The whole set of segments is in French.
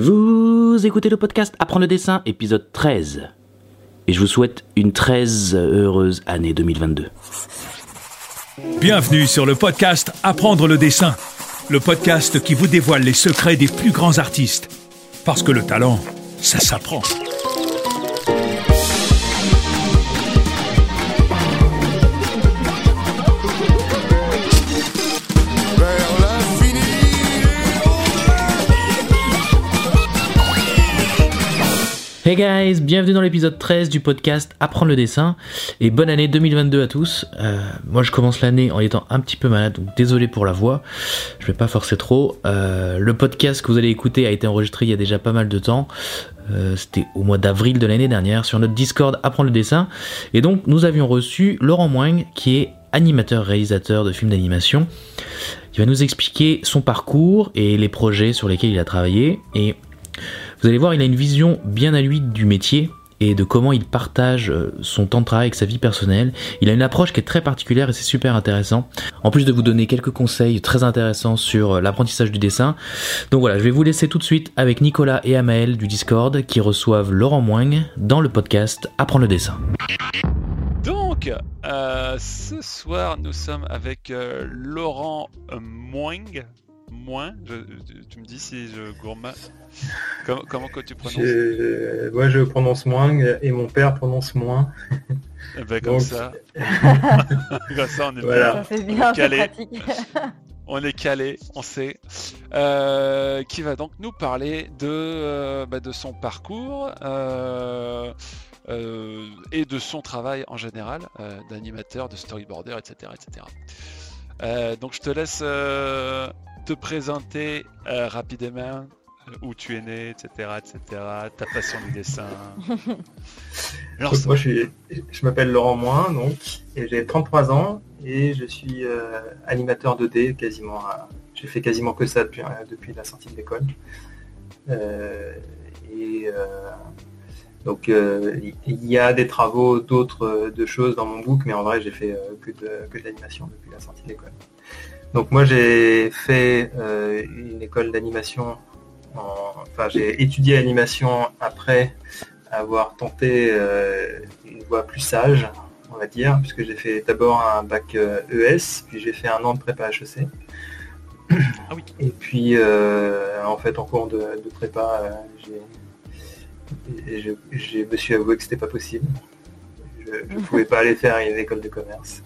Vous écoutez le podcast Apprendre le dessin, épisode 13. Et je vous souhaite une très heureuse année 2022. Bienvenue sur le podcast Apprendre le dessin, le podcast qui vous dévoile les secrets des plus grands artistes. Parce que le talent, ça s'apprend. Hey guys, bienvenue dans l'épisode 13 du podcast Apprendre le dessin et bonne année 2022 à tous. Euh, moi je commence l'année en étant un petit peu malade, donc désolé pour la voix, je vais pas forcer trop. Euh, le podcast que vous allez écouter a été enregistré il y a déjà pas mal de temps. Euh, C'était au mois d'avril de l'année dernière sur notre Discord Apprendre le dessin. Et donc nous avions reçu Laurent Moing qui est animateur réalisateur de films d'animation. Il va nous expliquer son parcours et les projets sur lesquels il a travaillé vous allez voir, il a une vision bien à lui du métier et de comment il partage euh, son temps de travail avec sa vie personnelle. Il a une approche qui est très particulière et c'est super intéressant. En plus de vous donner quelques conseils très intéressants sur euh, l'apprentissage du dessin. Donc voilà, je vais vous laisser tout de suite avec Nicolas et Amael du Discord qui reçoivent Laurent Moing dans le podcast Apprendre le dessin. Donc, euh, ce soir, nous sommes avec Laurent Moing. Moins, je- tu- me dis si je gourmand. Comment, comment que tu prononces Je, ouais, je prononce moins et mon père prononce moins. Eh ben, Comme donc- ça. comme ça, on est Voilà. bien. Calé. On est calé, on sait. Euh, qui va donc nous parler de, euh, bah, de son parcours euh, euh, et de son travail en général, euh, d'animateur, de storyboarder, etc. etc. Euh, donc je te laisse euh, te présenter euh, rapidement euh, où tu es né, etc. etc. ta passion du dessin. Lance. moi, je, suis- je m'appelle Laurent Moins, donc, et j'ai 33 ans et je suis euh, animateur 2D quasiment. à- J'ai fait quasiment que ça depuis, depuis la sortie de l'école. Euh, et euh, donc, il y a des travaux d'autres de choses dans mon book, mais en vrai, j'ai fait que de, que de l'animation depuis la sortie de l'école. Donc, moi, j'ai fait euh, une école d'animation. en- Enfin, j'ai étudié l'animation après avoir tenté euh, une voie plus sage, on va dire, puisque j'ai fait d'abord un bac euh, ES, puis j'ai fait un an de prépa HEC. Ah oui. Et puis, en fait, en cours de, de prépa, je me suis avoué que c'était pas possible. Je ne pouvais pas aller faire une école de commerce.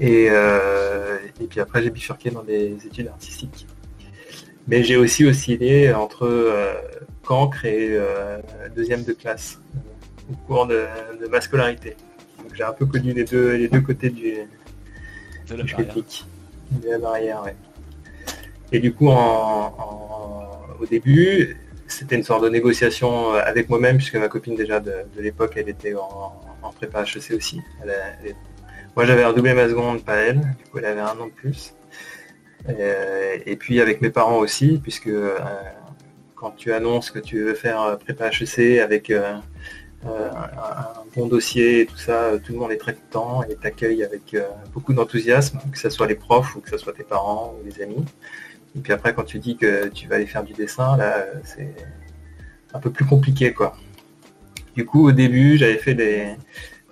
Et, euh, et puis après, j'ai bifurqué dans des études artistiques. Mais j'ai aussi oscillé entre euh, cancre et euh, deuxième de classe au cours de, de ma scolarité. Donc j'ai un peu connu les deux, les deux côtés du, de la du barrière. de la barrière. ouais. Et du coup, en- en- au début, c'était une sorte de négociation avec moi-même, puisque ma copine déjà de, de l'époque, elle était en, en prépa HEC aussi. Elle elle Moi, j'avais redoublé ma seconde, pas elle. Du coup, elle avait un an de plus. Euh, et puis avec mes parents aussi, puisque euh, quand tu annonces que tu veux faire euh, prépa HEC avec un, un bon dossier et tout ça, tout le monde est très content et t'accueille avec beaucoup d'enthousiasme, que ce soit les profs ou que ce soit tes parents ou les amis. Et puis après, quand tu dis que tu vas aller faire du dessin, là, c'est un peu plus compliqué, quoi. Du coup, au début, j'avais fait des,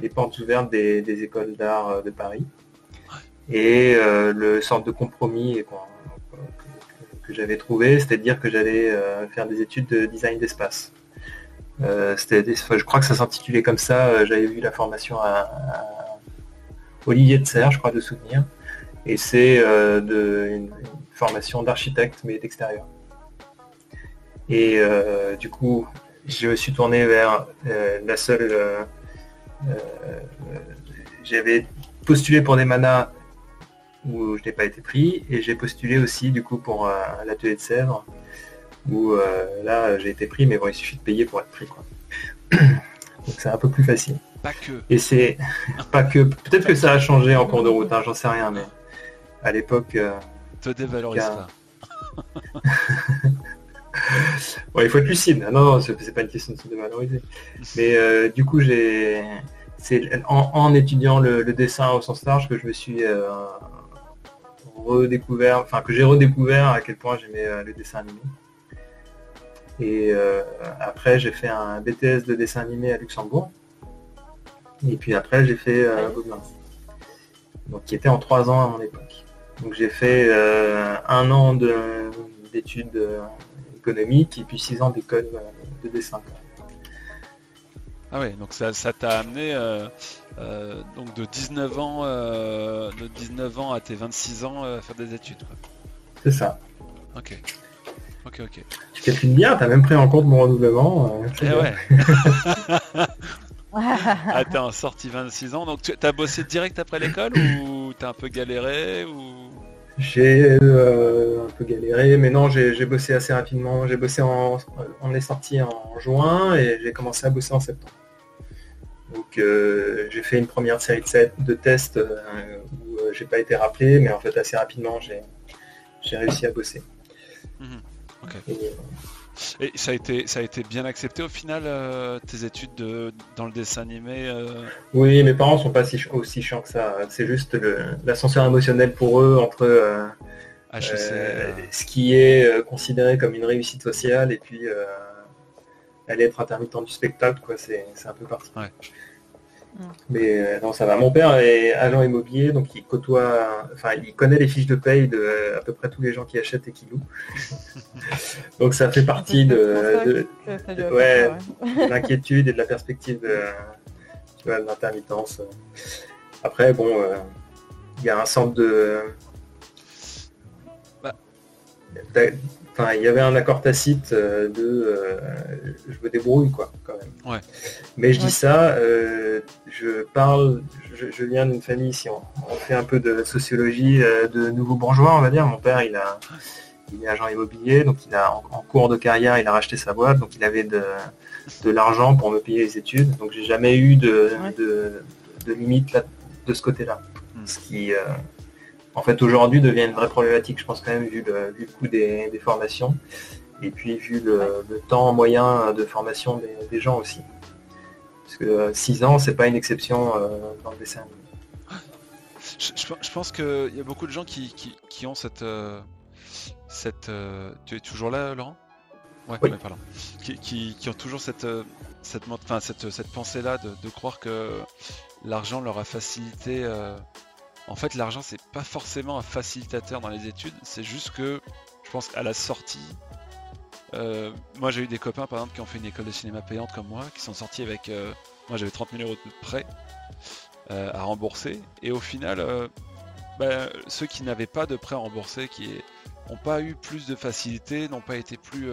des portes ouvertes des, des écoles d'art euh, de Paris. Et euh, le centre de compromis qu'on- que, que j'avais trouvé, c'était de dire que j'allais euh, faire des études de design d'espace. Euh, c'était des- enfin, je crois que ça s'intitulait comme ça. euh, J'avais vu la formation à, à Olivier de Serre, je crois de souvenir. Et c'est euh, de, une, une formation d'architecte, mais d'extérieur. Et euh, du coup, je me suis tourné vers euh, la seule... euh, J'avais postulé pour des manas où je n'ai pas été pris, et j'ai postulé aussi du coup pour euh, l'atelier de Sèvres, où euh, là j'ai été pris, mais bon, il suffit de payer pour être pris. Quoi. Donc c'est un peu plus facile. Pas que. Et c'est pas que peut-être que ça a changé en cours de route, hein, j'en sais rien, mais à l'époque, euh, Te dévalorise pas. ouais, il faut être lucide. Non, non, c'est pas une question de se dévaloriser. Mais du coup, j'ai c'est en, en étudiant le, le dessin au sens large que je me suis euh, redécouvert, enfin que j'ai redécouvert à quel point j'aimais euh, le dessin animé. Et après, j'ai fait un BTS de dessin animé à Luxembourg. Et puis après, j'ai fait Gobelins. Donc, qui était en trois ans à mon époque. Donc, j'ai fait un an d'études économiques et puis six ans d'école de dessin. Ah ouais, donc ça, t'a amené euh, euh, donc de 19 ans euh, de 19 ans à tes 26 ans à faire des études. C'est ça. Ok. Ok, ok. Tu calcules bien, t'as même pris en compte mon renouvellement. eh ouais. ah, t'es en sortie 26 ans, donc tu as bossé direct après l'école ou t'as un peu galéré ou? J'ai un peu galéré, mais non, j'ai bossé assez rapidement. J'ai bossé en, on est sorti en juin et j'ai commencé à bosser en septembre. Donc euh, j'ai fait une première série de, tests euh, où euh, j'ai pas été rappelé, mais en fait assez rapidement j'ai réussi à bosser. Mhm. Et, ça a été ça a été bien accepté au final tes études dans le dessin animé Oui, mes parents sont pas aussi chiants que ça. C'est juste l'ascenseur émotionnel pour eux entre ce qui est considéré comme une réussite sociale et puis aller être intermittent du spectacle, quoi, c'est un peu parti. Mais euh, non, ça va. Mon père est agent immobilier, donc il côtoie, enfin, il connaît les fiches de paye de euh, à peu près tous les gens qui achètent et qui louent. donc ça fait partie de, l'inquiétude et de la perspective de, l'intermittence. Après, bon, euh, il y a un centre de bah il y avait un accord tacite euh, de euh, je me débrouille quoi quand même. Mais je dis ça, euh, je parle, je, viens d'une famille, si on, fait un peu de sociologie de nouveaux bourgeois, on va dire. Mon père il a il est agent immobilier, donc il a en, cours de carrière il a racheté sa boîte, donc il avait de, l'argent pour me payer les études. Donc j'ai jamais eu de, de, limite de ce côté-là. Hmm. Ce qui en fait aujourd'hui devient une vraie problématique, je pense quand même, vu le, coût des, formations et puis vu le, temps moyen de formation des, gens aussi. Parce que 6 euh, ans, c'est pas une exception euh, dans le dessin Je, pense qu'il y a beaucoup de gens qui, ont cette. Euh, cette tu es toujours là, Laurent? Ouais, pardon. Qui, ont toujours cette, cette, cette, cette pensée-là de, de, croire que l'argent leur a facilité en fait, l'argent, c'est pas forcément un facilitateur dans les études, c'est juste que je pense qu'à la sortie, euh, moi j'ai eu des copains par exemple qui ont fait une école de cinéma payante comme moi, qui sont sortis avec. Euh, moi j'avais 30 000 euros de prêt euh, à rembourser, et au final, bah, ceux qui n'avaient pas de prêt à rembourser, qui n'ont pas eu plus de facilité, n'ont pas été plus.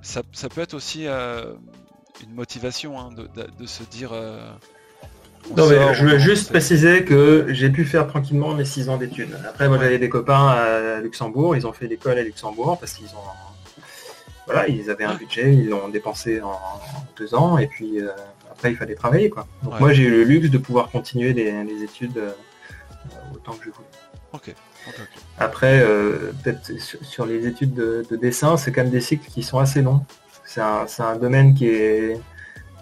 Ça, peut être aussi une motivation hein, de, se dire non, mais je veux juste préciser que j'ai pu faire tranquillement mes 6 ans d'études. Après, moi, j'avais des copains à Luxembourg. Ils ont fait l'école à Luxembourg parce qu'ils ont, voilà, ils avaient un budget, ils l'ont dépensé en, deux ans. Et puis euh, après, il fallait travailler, quoi. Donc moi, j'ai eu le luxe de pouvoir continuer les, études euh, autant que je voulais. Ok. Après, euh, peut-être sur, les études de, dessin, c'est quand même des cycles qui sont assez longs. C'est un, un, domaine qui est,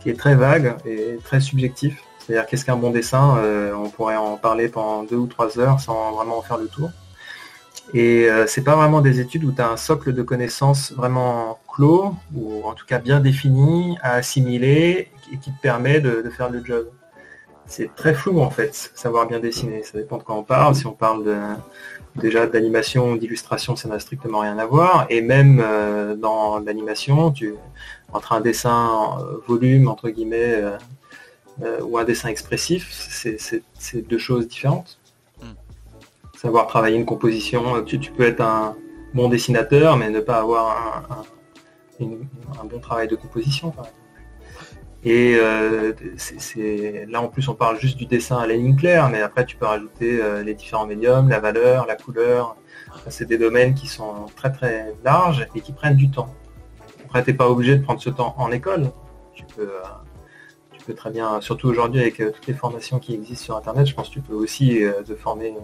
qui est très vague et très subjectif. C'est-à-dire qu'est-ce qu'un bon dessin euh, On pourrait en parler pendant deux ou trois heures sans vraiment en faire le tour. Et euh, c'est pas vraiment des études où tu as un socle de connaissances vraiment clos, ou en tout cas bien défini, à assimiler, et qui te permet de, faire le job. C'est très flou en fait, savoir bien dessiner. Ça dépend de quoi on parle. Si on parle déjà d'animation, d'illustration, ça n'a strictement rien à voir. Et même euh, dans l'animation, entre un dessin volume, entre guillemets, euh, ou un dessin expressif, c'est deux choses différentes. Hmm. Savoir travailler une composition, tu, peux être un bon dessinateur, mais ne pas avoir un, bon travail de composition, Et euh, là en plus on parle juste du dessin à la ligne claire, mais après tu peux rajouter euh, les différents médiums, la valeur, la couleur. c'est des domaines qui sont très très larges et qui prennent du temps. Après tu n'es pas obligé de prendre ce temps en école. Tu peux, très bien, surtout aujourd'hui avec euh, toutes les formations qui existent sur Internet, je pense que tu peux aussi euh, te former euh,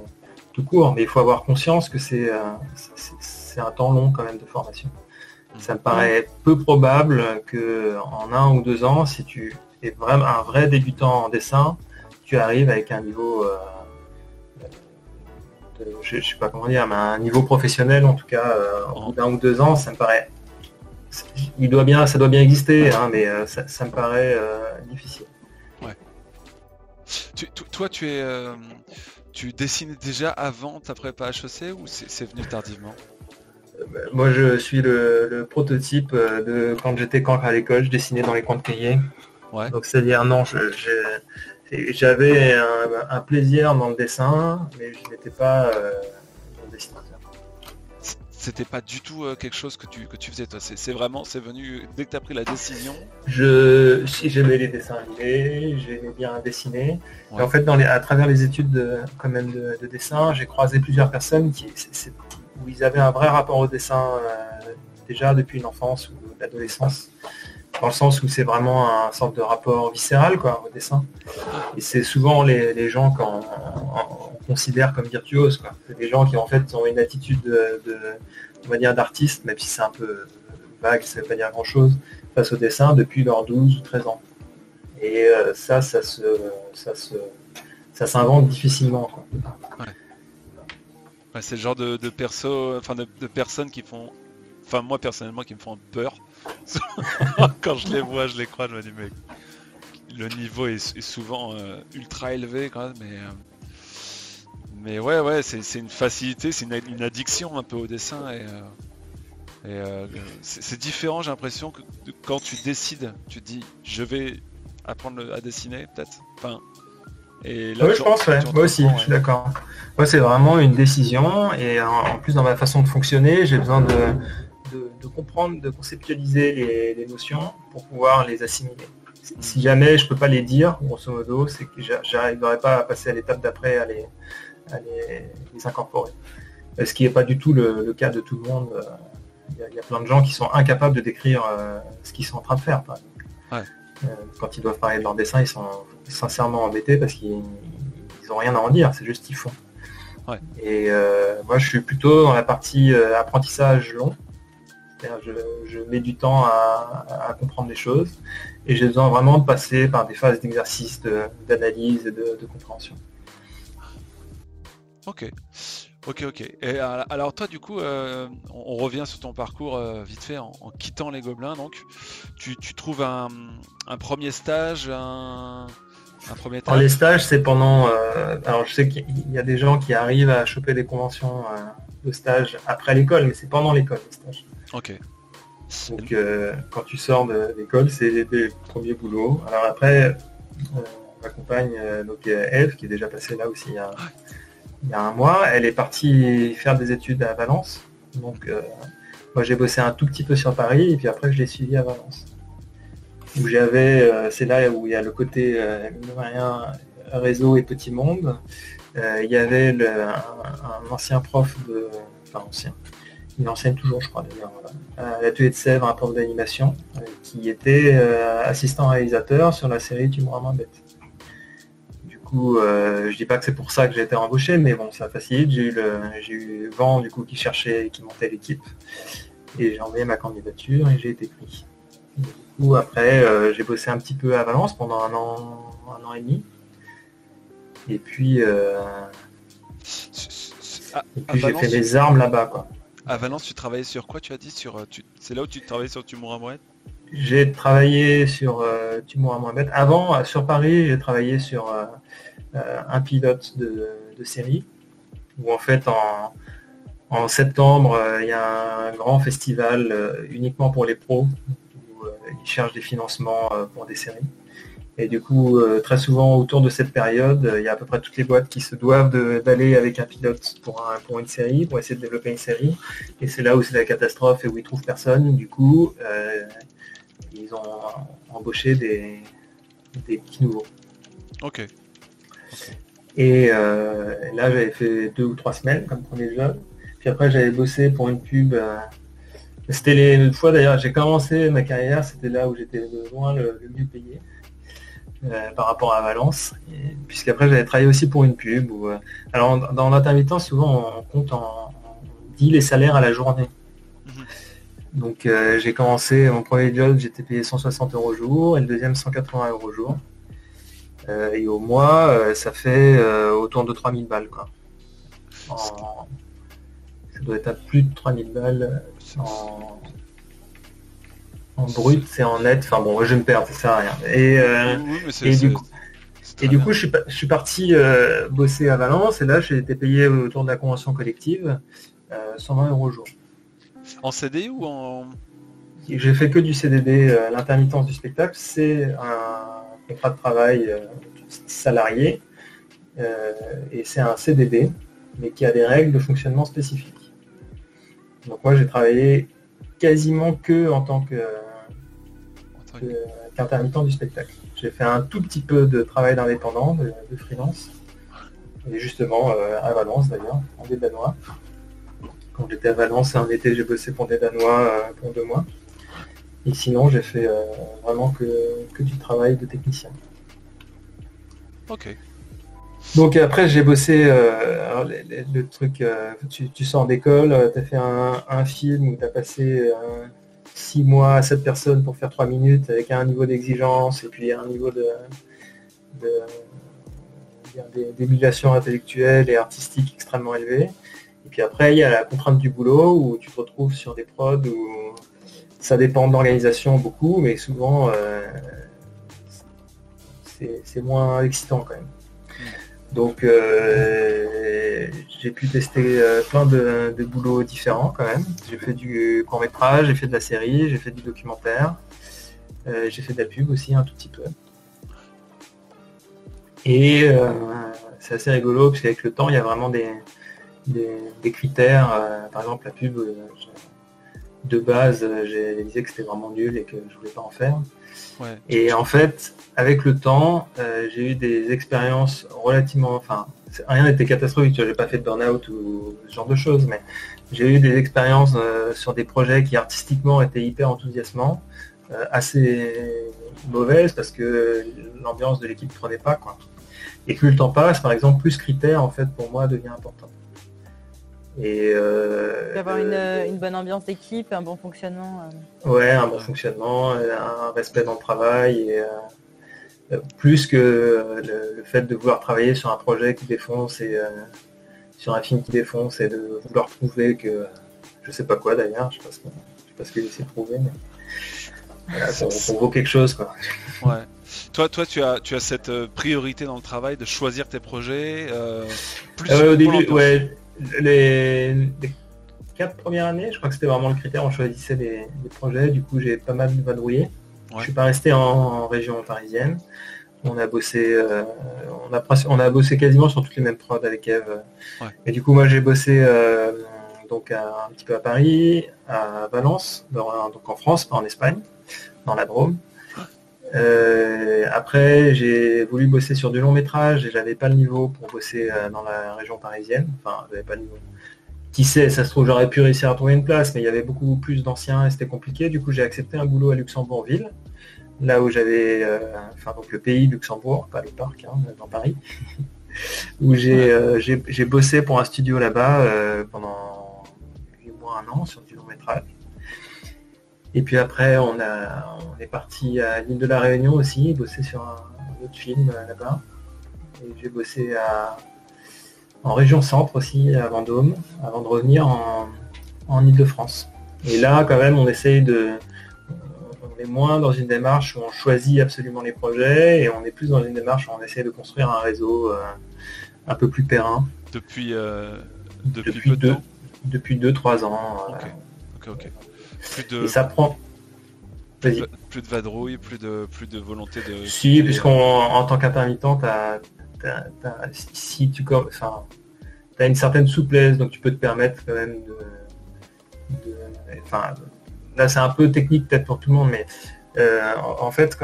tout court, mais il faut avoir conscience que c'est un temps long quand même de formation. Ça me paraît peu probable que en un ou deux ans, si tu es vraiment un vrai débutant en dessin, tu arrives avec un niveau, je, sais pas comment dire, mais un niveau professionnel en tout cas, en d'un ou deux ans, ça me paraît il doit bien, ça doit bien exister, hein, mais ça, me paraît difficile. Ouais. toi, tu es, tu dessinais déjà avant ta prépa HEC ou c'est venu tardivement? Moi, je suis le, prototype de quand j'étais quand à l'école, je dessinais dans les coins de cahiers. Donc, c'est-à-dire, non, j'avais un, plaisir dans le dessin, mais je n'étais pas euh. C'était pas du tout euh, quelque chose que tu, que tu faisais, toi. C'est vraiment, c'est venu dès que tu as pris la décision. Je, si j'aimais les dessins animés, j'aimais bien dessiner. Et en fait, dans les, à travers les études de, quand même de, dessin, j'ai croisé plusieurs personnes qui, où ils avaient un vrai rapport au dessin euh, déjà depuis une enfance ou l'adolescence dans le sens où c'est vraiment un sorte de rapport viscéral au dessin. Et c'est souvent les, gens qu'on considère comme virtuoses. C'est des gens qui en fait ont une attitude de, d'artiste, même si c'est un peu vague, ça ne veut pas dire grand chose, face au dessin depuis leurs 12 ou 13 ans. Et euh, ça, ça se, ça se, ça s'invente difficilement. c'est le genre de, perso, enfin de, personnes qui font, enfin moi personnellement qui me font peur Quand je les vois, je les crois, je me dis, mais le niveau est, souvent euh, ultra élevé quand même, mais. Euh, mais ouais, ouais, c'est une facilité, c'est une, addiction un peu au dessin et, euh, c'est différent, j'ai l'impression que quand tu décides, tu te dis je vais apprendre à dessiner peut-être. Enfin, et là, oui, je pense, ouais. moi aussi, je suis d'accord. Moi, c'est vraiment une décision et en plus dans ma façon de fonctionner, j'ai besoin de, de, comprendre, de conceptualiser les, notions pour pouvoir les assimiler. Si jamais je peux pas les dire, grosso modo, c'est que j'arriverai pas à passer à l'étape d'après à, les, les, incorporer. Ce qui n'est pas du tout le, cas de tout le monde. Il y, a, plein de gens qui sont incapables de décrire euh, ce qu'ils sont en train de faire. Euh, quand ils doivent parler de leur dessin, ils sont sincèrement embêtés parce qu'ils n'ont rien à en dire, c'est juste qu'ils font. Et euh, moi, je suis plutôt dans la partie apprentissage long. Je, mets du temps à, comprendre les choses et j'ai besoin vraiment de passer par des phases d'exercice, d'analyse et de, compréhension. Ok. Ok, ok. Et alors toi, du coup, euh, on, revient sur ton parcours euh, vite fait en, quittant les gobelins. Donc, tu, trouves un, premier stage, un, premier. Alors, les stages, c'est pendant. Euh, alors, je sais qu'il y a des gens qui arrivent à choper des conventions de stage après l'école, mais c'est pendant l'école les stages. Ok. Donc euh, quand tu sors de l'école, c'est les, premiers boulots. Alors après, euh, ma compagne, euh, donc Eve, qui est déjà passée là aussi il y, a, un mois, elle est partie faire des études à Valence. Donc moi j'ai bossé un tout petit peu sur Paris et puis après je l'ai suivi à Valence. Où j'avais, c'est là où il y a le côté rien, réseau et petit monde. il y avait un, un, ancien prof de, enfin ancien, il enseigne toujours, je crois d'ailleurs, à l'atelier de Sèvres, un prof d'animation, euh, qui était euh, assistant réalisateur sur la série Tu mourras moins bête. Du coup, euh, je dis pas que c'est pour ça que j'ai été embauché, mais bon, ça facilite. J'ai eu, le, j'ai eu vent du coup qui cherchait, qui montait l'équipe, et j'ai envoyé ma candidature et j'ai été pris. Du coup, après, j'ai bossé un petit peu à Valence pendant un an, un an et demi. Et puis, j'ai fait mes armes là-bas, quoi. À Valence, tu travaillais sur quoi Tu as dit sur. Euh, c'est là où tu travaillais sur Tumour à J'ai travaillé sur euh, Tumour à Avant, euh, sur Paris, j'ai travaillé sur un pilote de, série où en fait en, septembre, il y a un grand festival uniquement pour les pros où ils cherchent des financements pour des séries. Et du coup, euh, très souvent autour de cette période, euh, il y a à peu près toutes les boîtes qui se doivent d'aller avec un pilote pour, une série, pour essayer de développer une série. Et c'est là où c'est la catastrophe et où ils trouvent personne. Du coup, euh, ils ont embauché des, petits nouveaux. Ok. Et là, j'avais fait deux ou trois semaines comme premier job. Puis après, j'avais bossé pour une pub. c'était les fois d'ailleurs, j'ai commencé ma carrière, c'était là où j'étais loin le mieux payé. Euh, par rapport à Valence. Puisqu'après j'avais travaillé aussi pour une pub. Où, euh, alors dans l'intermittent souvent on compte en, dit les salaires à la journée. Mhm. Donc euh, j'ai commencé mon premier job, j'étais payé 160 euros jour et le deuxième 180 euros jour. et au mois, ça fait autour de 3000 balles. Quoi. Ça doit être à plus de 3000 balles en, En brut, c'est en net. Enfin bon, je me perds, ça sert à rien. Et, euh, et du coup, et du coup je, suis, je suis parti euh, bosser à Valence et là j'ai été payé autour de la convention collective 120 euros au jour. En CDI ou en... J'ai fait que du CDD. L'intermittence du spectacle, c'est un contrat de travail salarié et c'est un CDD mais qui a des règles de fonctionnement spécifiques. Donc moi j'ai travaillé quasiment que en tant que qu'intermittent du spectacle. J'ai fait un tout petit peu de travail d'indépendant, de, freelance. Et justement euh, à Valence d'ailleurs, en des Danois. Quand j'étais à Valence, un été j'ai bossé pour des Danois euh, pour deux mois. Et sinon j'ai fait euh, vraiment que, que, du travail de technicien. Ok. Donc après j'ai bossé euh, le, truc, euh, tu, sors d'école, euh, tu as fait un, film où tu as passé 6 mois à 7 personnes pour faire 3 minutes avec un niveau d'exigence et puis un niveau de, d'émulation intellectuelle et artistique extrêmement élevé. Et puis après il y a la contrainte du boulot où tu te retrouves sur des prods où ça dépend de l'organisation beaucoup, mais souvent c'est moins excitant quand même. Donc euh, j'ai pu tester euh, plein de, boulots différents quand même. J'ai fait du court métrage, j'ai fait de la série, j'ai fait du documentaire, euh, j'ai fait de la pub aussi un tout petit peu. Et c'est assez rigolo parce qu'avec le temps il y a vraiment des, des, critères. par exemple la pub de base j'ai disais que c'était vraiment nul et que je voulais pas en faire. Et en fait, avec le temps, euh, j'ai eu des expériences relativement, enfin, rien n'était catastrophique, je n'ai pas fait de burn-out ou ce genre de choses, mais j'ai eu des expériences euh, sur des projets qui artistiquement étaient hyper enthousiasmants, euh, assez mauvaises parce que l'ambiance de l'équipe ne prenait pas. Quoi. Et plus le temps passe, par exemple, plus critère en fait pour moi devient important. Et euh, avoir euh, une, bonne ambiance d'équipe, un bon fonctionnement. Euh. Ouais, un bon fonctionnement, un respect dans le travail, et, plus que le, fait de vouloir travailler sur un projet qui défonce et sur un film qui défonce et de vouloir prouver que je sais pas quoi d'ailleurs, je sais pas ce, sais ce que j'essaie de prouver, mais voilà, ça, vaut quelque chose quoi. Ouais. Toi, toi, tu as, tu as cette priorité dans le travail de choisir tes projets. plus au début, ouais, les, quatre premières années, je crois que c'était vraiment le critère, on choisissait des, projets, du coup j'ai pas mal vadrouillé. Je Je suis pas resté en, région parisienne. On a bossé, euh, on, a, on a bossé quasiment sur toutes les mêmes prods avec Eve. Et du coup moi j'ai bossé euh, donc un petit peu à Paris, à Valence, donc en France, pas en Espagne, dans la Drôme. Euh, après, j'ai voulu bosser sur du long métrage et j'avais pas le niveau pour bosser euh, dans la région parisienne. Enfin, j'avais pas le niveau. Qui sait, ça se trouve, j'aurais pu réussir à trouver une place, mais il y avait beaucoup plus d'anciens et c'était compliqué. Du coup, j'ai accepté un boulot à Luxembourgville, là où j'avais, euh, enfin donc le pays Luxembourg, pas le parc, hein, dans Paris, où j'ai bossé pour un studio là-bas pendant 8 mois, un an sur du long métrage. Et puis après, on, a, on est parti à l'île de la Réunion aussi, bosser sur un, autre film euh, là-bas. Et j'ai bossé en région centre aussi, à Vendôme, avant de revenir en, en Ile-de-France. Et là, quand même, on essaye de... On est moins dans une démarche où on choisit absolument les projets et on est plus dans une démarche où on essaie de construire un réseau euh, un peu plus périn. Depuis, euh, depuis, depuis, deux, depuis deux, trois ans. ok. Plus de... Et ça prend. Plus, plus de vadrouille, plus de, plus de volonté de. Si, puisqu'en en tant qu'intermittent, si tu enfin, as une certaine souplesse, donc tu peux te permettre quand même de. enfin, là, c'est un peu technique peut-être pour tout le monde, mais euh, en, fait,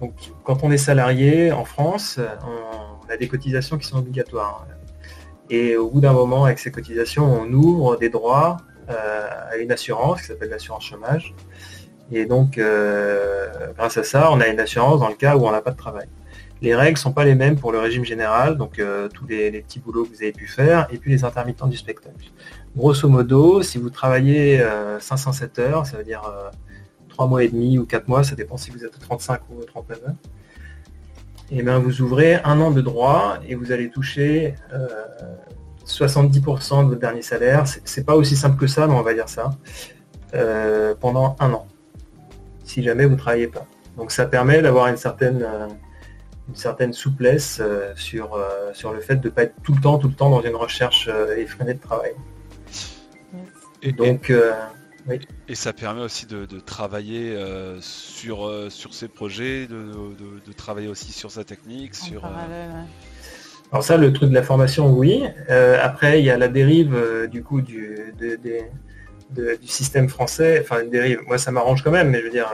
donc, quand on est salarié en France, on, a des cotisations qui sont obligatoires. Et au bout d'un moment, avec ces cotisations, on ouvre des droits euh, à une assurance qui s'appelle l'assurance chômage. Et donc, euh, grâce à ça, on a une assurance dans le cas où on n'a pas de travail. Les règles sont pas les mêmes pour le régime général, donc euh, tous les, petits boulots que vous avez pu faire, et puis les intermittents du spectacle. Grosso modo, si vous travaillez 507 heures, ça veut dire 3 mois et demi ou 4 mois, ça dépend si vous êtes 35 ou 39 heures, et bien vous ouvrez un an de droit et vous allez toucher 70% de votre dernier salaire. C'est pas aussi simple que ça, mais on va dire ça. Euh, pendant un an. si jamais vous ne travaillez pas. Donc ça permet d'avoir une certaine, une certaine souplesse sur, sur le fait de ne pas être tout le temps, tout le temps dans une recherche effrénée de travail. Et, Donc, et ça permet aussi de, travailler sur, sur ses projets, de, travailler aussi sur sa technique, sur. Alors ça, le truc de la formation, oui. Euh, après, il y a la dérive euh, du coup du, du système français. Enfin, une dérive. Moi, ça m'arrange quand même, mais je veux dire,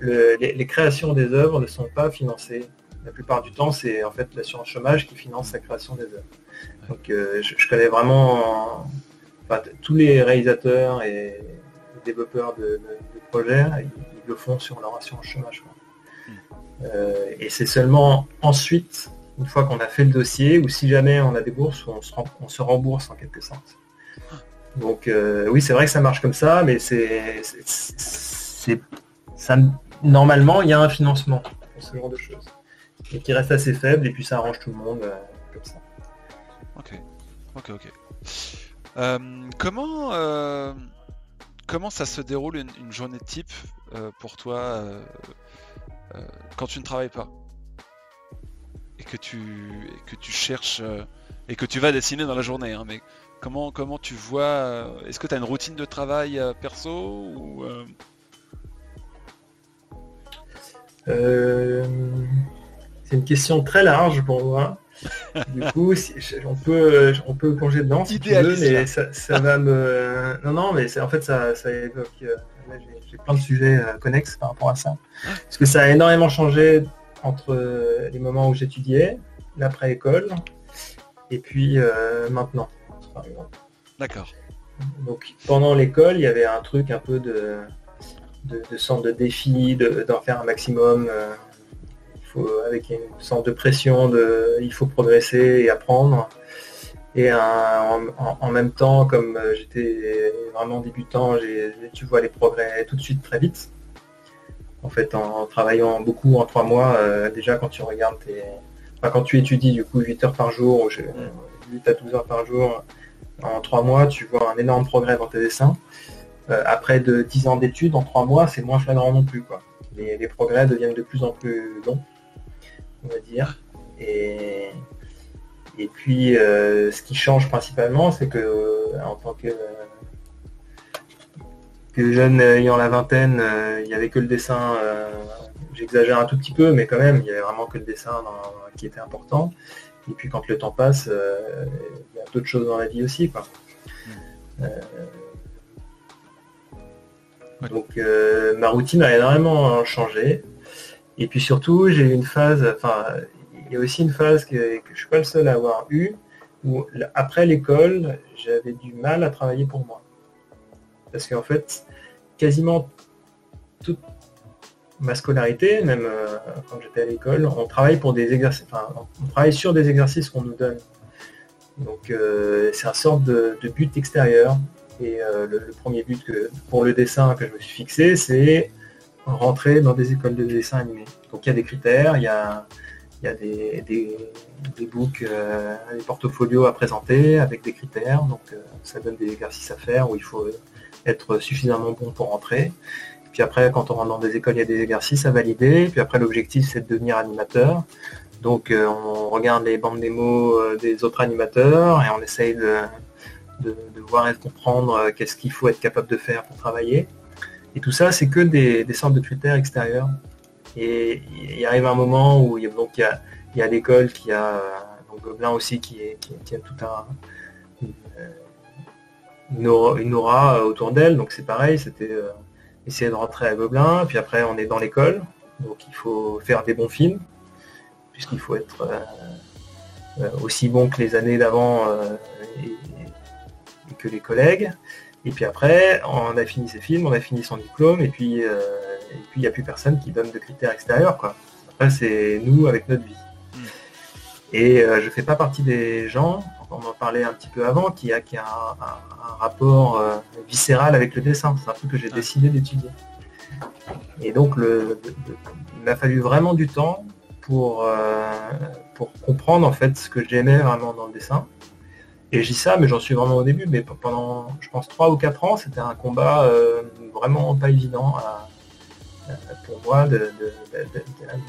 les, créations des œuvres ne sont pas financées. La plupart du temps, c'est en fait l'assurance chômage qui finance la création des œuvres. Donc, euh, je, connais vraiment tous les réalisateurs et développeurs de, projets, ils, le font sur leur assurance chômage. Hmm. et c'est seulement ensuite une fois qu'on a fait le dossier, ou si jamais on a des bourses, on se, rembourse en quelque sorte. Donc euh, oui, c'est vrai que ça marche comme ça, mais c'est, normalement, il y a un financement pour ce genre de choses, et qui reste assez faible, et puis ça arrange tout le monde euh, comme ça. Ok, ok, ok. Euh, comment, comment ça se déroule une, une journée type pour toi quand tu ne travailles pas? Que tu, que tu cherches euh, et que tu vas dessiner dans la journée. Hein, mais comment, comment tu vois euh, Est-ce que tu as une routine de travail euh, perso ou, C'est une question très large pour moi. du coup, on peut, on peut plonger dedans si tu veux, mais ça, va me. Non, non, mais en fait, ça, ça évoque. j'ai plein de sujets connexes par rapport à ça. Parce que ça a énormément changé entre euh, les moments où j'étudiais, l'après-école, et puis euh, maintenant, D'accord. Donc pendant l'école, il y avait un truc un peu de, de, de centre de défi, d'en faire un maximum. Euh, faut, avec une sorte de pression, de, il faut progresser et apprendre. Et en, même temps, comme j'étais vraiment débutant, tu vois les progrès tout de suite très vite en fait, en travaillant beaucoup en trois mois, euh, déjà quand tu regardes tes... quand tu étudies du coup 8 heures par jour, 8 à 12 heures par jour, en trois mois, tu vois un énorme progrès dans tes dessins. Euh, après de 10 ans d'études, en trois mois, c'est moins flagrant non plus. Quoi. Les, progrès deviennent de plus en plus longs, on va dire. Et, et puis, euh, ce qui change principalement, c'est que en tant que que jeune euh, ayant la vingtaine, euh, il n'y avait que le dessin, euh, j'exagère un tout petit peu, mais quand même, il y avait vraiment que le dessin qui était important. Et puis quand le temps passe, il y a d'autres choses dans la vie aussi. Quoi. Donc ma routine a énormément changé. Et puis surtout, j'ai eu une phase, enfin, il y a aussi une phase que, que je suis pas le seul à avoir eu, où après l'école, j'avais du mal à travailler pour moi. Parce qu'en fait, quasiment toute ma scolarité, même euh, quand j'étais à l'école, on travaille sur des exercices qu'on nous donne. Donc euh, c'est un sorte de, but extérieur. Et euh, le, premier but pour le dessin que je me suis fixé, c'est rentrer dans des écoles de dessin animé. Donc il y a des critères, il y a, des, des, des books, des portfolios à présenter avec des critères. Donc ça donne des exercices à faire où il faut être suffisamment bon pour rentrer. Puis après, quand on rentre dans des écoles, il y a des exercices à valider. Puis après, l'objectif, c'est de devenir animateur. Donc, euh, on regarde les bandes démos euh, des autres animateurs et on essaye de, voir et de comprendre euh, qu'est-ce qu'il faut être capable de faire pour travailler. Et tout ça, c'est que des, sortes de critères extérieurs. Et il arrive un moment où il y a, y l'école qui a, donc Gobelin aussi, qui, est, qui, a tout un, une aura, euh, autour d'elle. Donc c'est pareil, c'était euh, essayer de rentrer à Gobelin. Puis après, on est dans l'école. Donc il faut faire des bons films, puisqu'il faut être euh, aussi bon que les années d'avant et, que les collègues. Et puis après, on a fini ses films, on a fini son diplôme, et puis et puis il n'y a plus personne qui donne de critères extérieurs. Quoi. Après, c'est nous avec notre vie. Hmm. Et je fais pas partie des gens on en parlait un petit peu avant, qui a, qui a un, rapport euh, viscéral avec le dessin. C'est un truc que j'ai décidé d'étudier. Et donc, le, il m'a fallu vraiment du temps pour, euh, pour comprendre en fait ce que j'aimais vraiment dans le dessin. Et dis ça, mais j'en suis vraiment au début. Mais pendant, je pense, trois ou quatre ans, c'était un combat euh, vraiment pas évident pour moi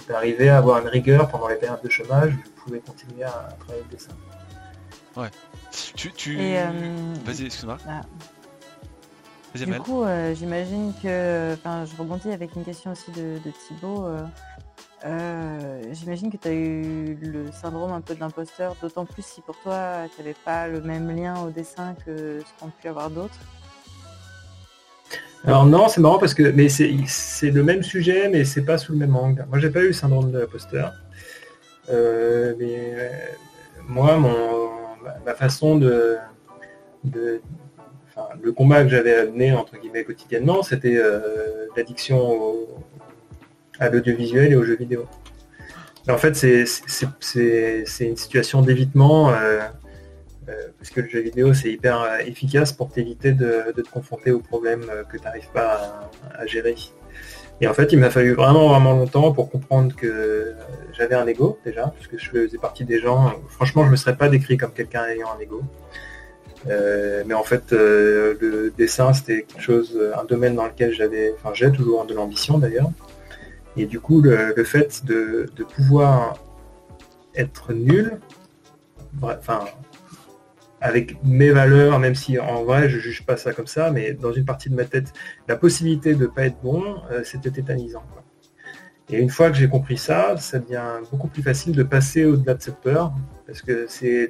d'arriver à avoir une rigueur pendant les périodes de chômage où je pouvais continuer à, travailler le dessin. Ouais. Tu, tu... Vas-y, excuse-moi. Bah, du coup, j'imagine que, enfin, je rebondis avec une question aussi de, de Thibaut. Euh, j'imagine que tu as eu le syndrome un peu d'imposteur, d'autant plus si pour toi, tu n'avais pas le même lien au dessin que ce qu'ont pu avoir d'autres. Alors non, c'est marrant parce que mais c'est le même sujet, mais c'est pas sous le même angle. Moi, j'ai pas eu le syndrome de l'imposteur. Euh, mais euh, moi, mon, ma façon de, le combat que j'avais amené entre guillemets quotidiennement, c'était l'addiction au, à l'audiovisuel et aux jeux vidéo. en fait, c'est une situation d'évitement, euh, euh, parce que le jeu vidéo, c'est hyper euh, efficace pour t'éviter de, te confronter aux problèmes que tu n'arrives pas à, gérer. Et en fait, il m'a fallu vraiment, vraiment longtemps pour comprendre que j'avais un ego, déjà, puisque je faisais partie des gens, franchement, je ne me serais pas décrit comme quelqu'un ayant un ego. mais en fait, le dessin, c'était quelque chose, un domaine dans lequel j'avais, enfin j'ai toujours de l'ambition d'ailleurs. Et du coup, le, fait de, pouvoir être nul, enfin, avec mes valeurs, même si en vrai je juge pas ça comme ça, mais dans une partie de ma tête, la possibilité de ne pas être bon, euh, c'était tétanisant. Et une fois que j'ai compris ça, ça devient beaucoup plus facile de passer au-delà de cette peur, parce que c'est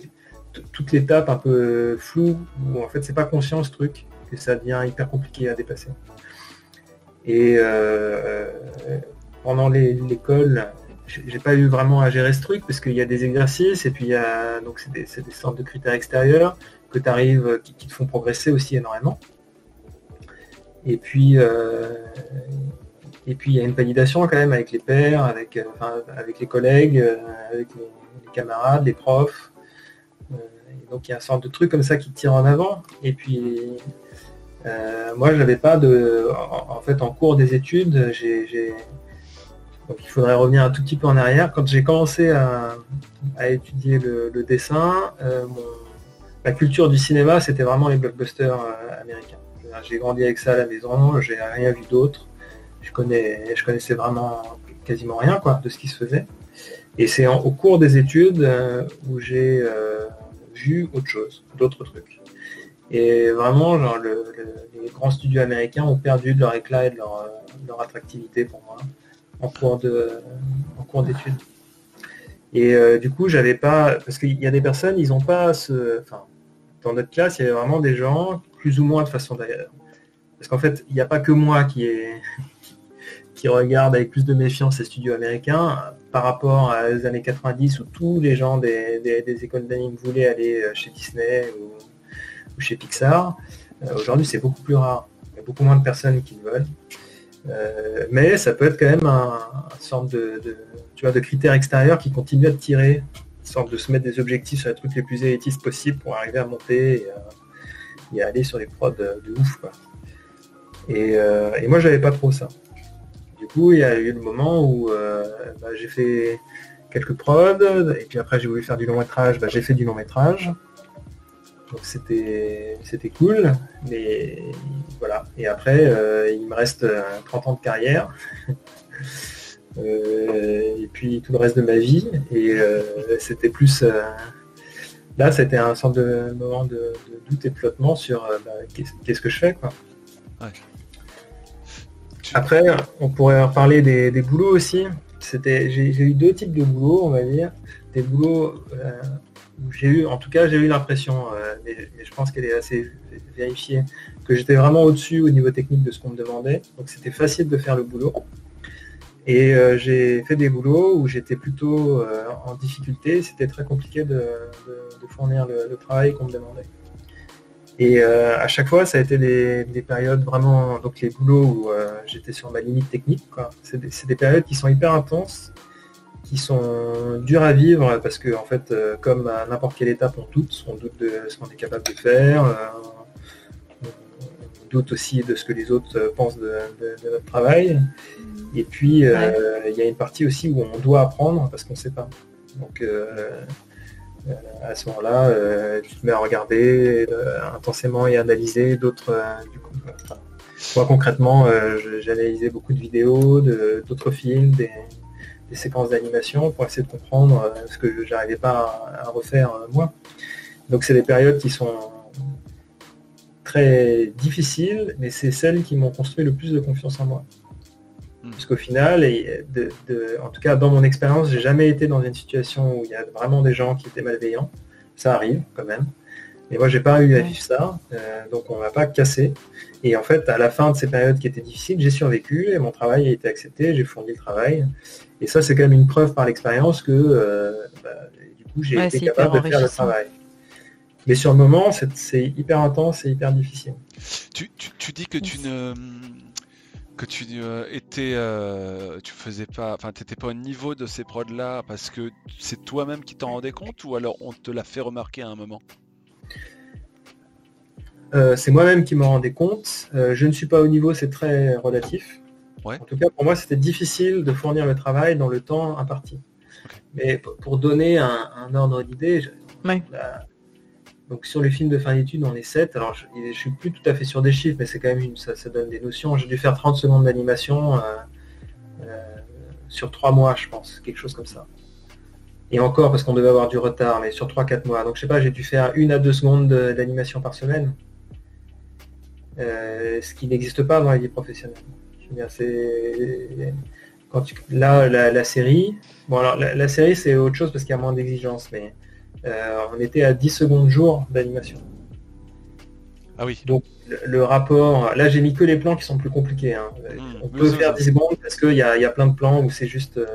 toute l'étape un peu floue, où en fait c'est pas conscient ce truc, que ça devient hyper compliqué à dépasser. Et euh, pendant l'école, j'ai pas eu vraiment à gérer ce truc parce qu'il y a des exercices et puis il y a donc c'est des, des, sortes de critères extérieurs que tu arrives qui, te font progresser aussi énormément. Et puis euh, et puis il y a une validation quand même avec les pairs, avec, euh, avec les collègues, euh, avec les, camarades, les profs. donc il y a une sorte de truc comme ça qui tire en avant. Et puis moi je n'avais pas de. En, fait en cours des études, j'ai donc il faudrait revenir un tout petit peu en arrière. Quand j'ai commencé à, étudier le, dessin, euh, la culture du cinéma, c'était vraiment les blockbusters euh, américains. J'ai grandi avec ça à la maison, j'ai rien vu d'autre. Je, connais, connaissais vraiment quasiment rien de ce qui se faisait. Et c'est au cours des études euh, où j'ai vu autre chose, d'autres trucs. Et vraiment, les grands studios américains ont perdu de leur éclat et de leur attractivité pour moi en cours de en cours d'études. Et euh, du coup, j'avais pas parce qu'il y a des personnes, ils n'ont pas ce. Enfin, dans notre classe, il y avait vraiment des gens, plus ou moins de façon d'ailleurs. Parce qu'en fait, il n'y a pas que moi qui est qui regarde avec plus de méfiance les studios américains par rapport les années 90 où tous les gens des, écoles d'anime voulaient aller euh, chez Disney ou, chez Pixar. Euh, aujourd'hui, c'est beaucoup plus rare. Il y a beaucoup moins de personnes qui le veulent. Euh, mais ça peut être quand même un, sorte de, critères extérieurs qui continuent à tirer, une sorte de se mettre des objectifs sur les trucs les plus élitistes possibles pour arriver à monter et, à aller sur les prods de, ouf. Euh, et, moi j'avais pas trop ça. Du coup il y a eu le moment où euh, bah, j'ai fait quelques prods et puis après j'ai voulu faire du long métrage, bah, j'ai fait du long métrage. Donc c'était c'était cool, mais voilà. Et après, euh, il me reste 30 euh, ans de carrière. Euh, et puis tout le reste de ma vie. Et c'était plus là c'était un sorte de moment de, doute et de flottement sur bah, qu'est-ce que je fais quoi. Après, on pourrait reparler des, des boulots aussi. C'était, j'ai eu deux types de boulots, on va dire. Des boulots j'ai eu, en tout cas, j'ai eu l'impression, euh, mais, je pense qu'elle est assez vérifiée, que j'étais vraiment au-dessus au niveau technique de ce qu'on me demandait. Donc c'était facile de faire le boulot. Et euh, j'ai fait des boulots où j'étais plutôt euh, en difficulté. C'était très compliqué de, fournir le, travail qu'on me demandait. Et à chaque fois, ça a été des, périodes vraiment, donc les boulots où j'étais sur ma limite technique. C'est des, périodes qui sont hyper intenses qui sont durs à vivre parce que en fait, euh, comme à n'importe quelle étape, on doute, on doute de ce qu'on est capable de faire, euh, on doute aussi de ce que les autres euh, pensent de, notre travail. Et puis, il y a une partie aussi où on doit apprendre parce qu'on ne sait pas. Donc, à ce moment-là, tu te mets à regarder intensément et analyser d'autres. du coup, Moi concrètement, j'ai analysé beaucoup de vidéos, d'autres films, des, séquences d'animation pour essayer de comprendre ce que j'arrivais pas à, refaire moi. Donc c'est des périodes qui sont très difficiles, mais c'est celles qui m'ont construit le plus de confiance en moi. Hmm. Parce qu'au final, et en tout cas dans mon expérience, j'ai jamais été dans une situation où il y a vraiment des gens qui étaient malveillants. Ça arrive quand même. Mais moi, j'ai pas eu à vivre ça, euh, donc on m'a pas cassé. Et en fait, à la fin de ces périodes qui étaient difficiles, j'ai survécu et mon travail a été accepté, j'ai fourni le travail. Et ça, c'est quand même une preuve par l'expérience que euh, bah, du coup, j'ai été capable de faire le travail. Mais sur le moment, c'est hyper intense et hyper difficile. Tu, dis que tu ne que tu euh, étais, euh, tu faisais pas, enfin, t'étais pas au niveau de ces prods là parce que c'est toi-même qui t'en rendais compte ou alors on te l'a fait remarquer à un moment? Euh, C'est moi-même qui m'en rendais compte. je ne suis pas au niveau, c'est très relatif. En tout cas, pour moi, c'était difficile de fournir le travail dans le temps imparti. Mais pour donner un, ordre d'idée, donc sur les films de fin d'études, on est 7. Alors je, ne suis plus tout à fait sur des chiffres, mais c'est quand même une, ça, donne des notions. J'ai dû faire 30 secondes d'animation euh, euh, sur 3 mois, je pense, quelque chose comme ça. Et encore parce qu'on devait avoir du retard, mais sur 3-4 mois. Donc je sais pas, j'ai dû faire une à deux secondes d'animation par semaine. Euh, ce qui n'existe pas dans la vie professionnelle. Quand là la, série, bon alors la série c'est autre chose parce qu'il y a moins d'exigences, mais euh, on était à 10 secondes jour d'animation. Ah oui. Donc le, rapport, là j'ai mis que les plans qui sont plus compliqués. Hein. Hmm. on peut faire 10 secondes parce qu'il y, a, plein de plans où c'est juste, euh,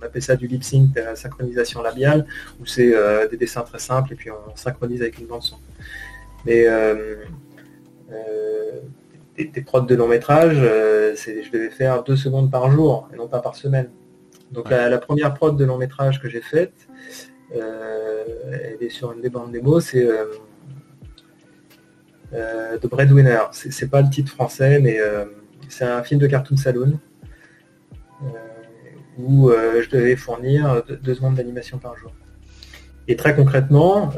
on appelle ça du lip sync, la synchronisation labiale, où c'est euh, des dessins très simples et puis on synchronise avec une bande son. Mais des, prods de long métrage, je devais faire 2 secondes par jour et non pas par semaine. Donc la, première prod de long métrage que j'ai faite, euh, elle est sur une des bandes démo, c'est euh, euh, The Breadwinner. C'est pas le titre français, mais c'est un film de Cartoon Saloon où je devais fournir deux, secondes d'animation par jour. Et très concrètement,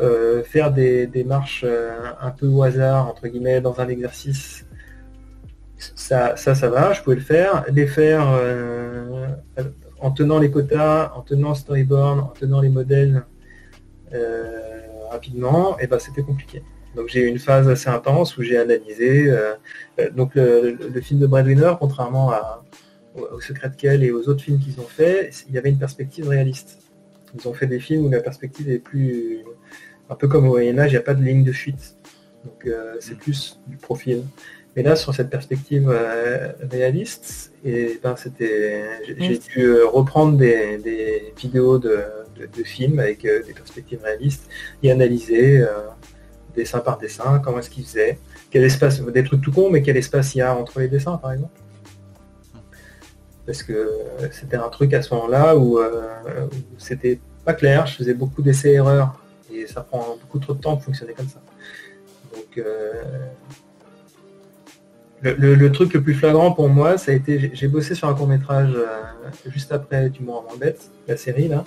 faire des, marches un peu au hasard, entre guillemets, dans un exercice, ça, ça, ça va, je pouvais le faire. Les faire en tenant les quotas, en tenant storyboard, en tenant les modèles euh, rapidement, et ben c'était compliqué. Donc j'ai eu une phase assez intense où j'ai analysé. Euh, euh, donc le, film de Breadwinner, contrairement à, au, Secret de Kell et aux autres films qu'ils ont fait, il y avait une perspective réaliste. Ils ont fait des films où la perspective est plus un peu comme au Moyen Âge, il n'y a pas de ligne de fuite. Donc c'est plus du profil. Mais là, sur cette perspective euh, réaliste, et ben, c'était, j'ai dû euh, reprendre des, vidéos de, films avec euh, des perspectives réalistes et analyser dessin par dessin, comment est-ce qu'ils faisaient, quel espace, des trucs tout con, mais quel espace il y a entre les dessins, par exemple. Parce que c'était un truc à ce moment-là où, c'était pas clair, je faisais beaucoup d'essais-erreurs et ça prend beaucoup trop de temps de fonctionner comme ça. Donc le, truc le plus flagrant pour moi, ça a été, j'ai bossé sur un court métrage euh, juste après Tu m'en bête, la série là,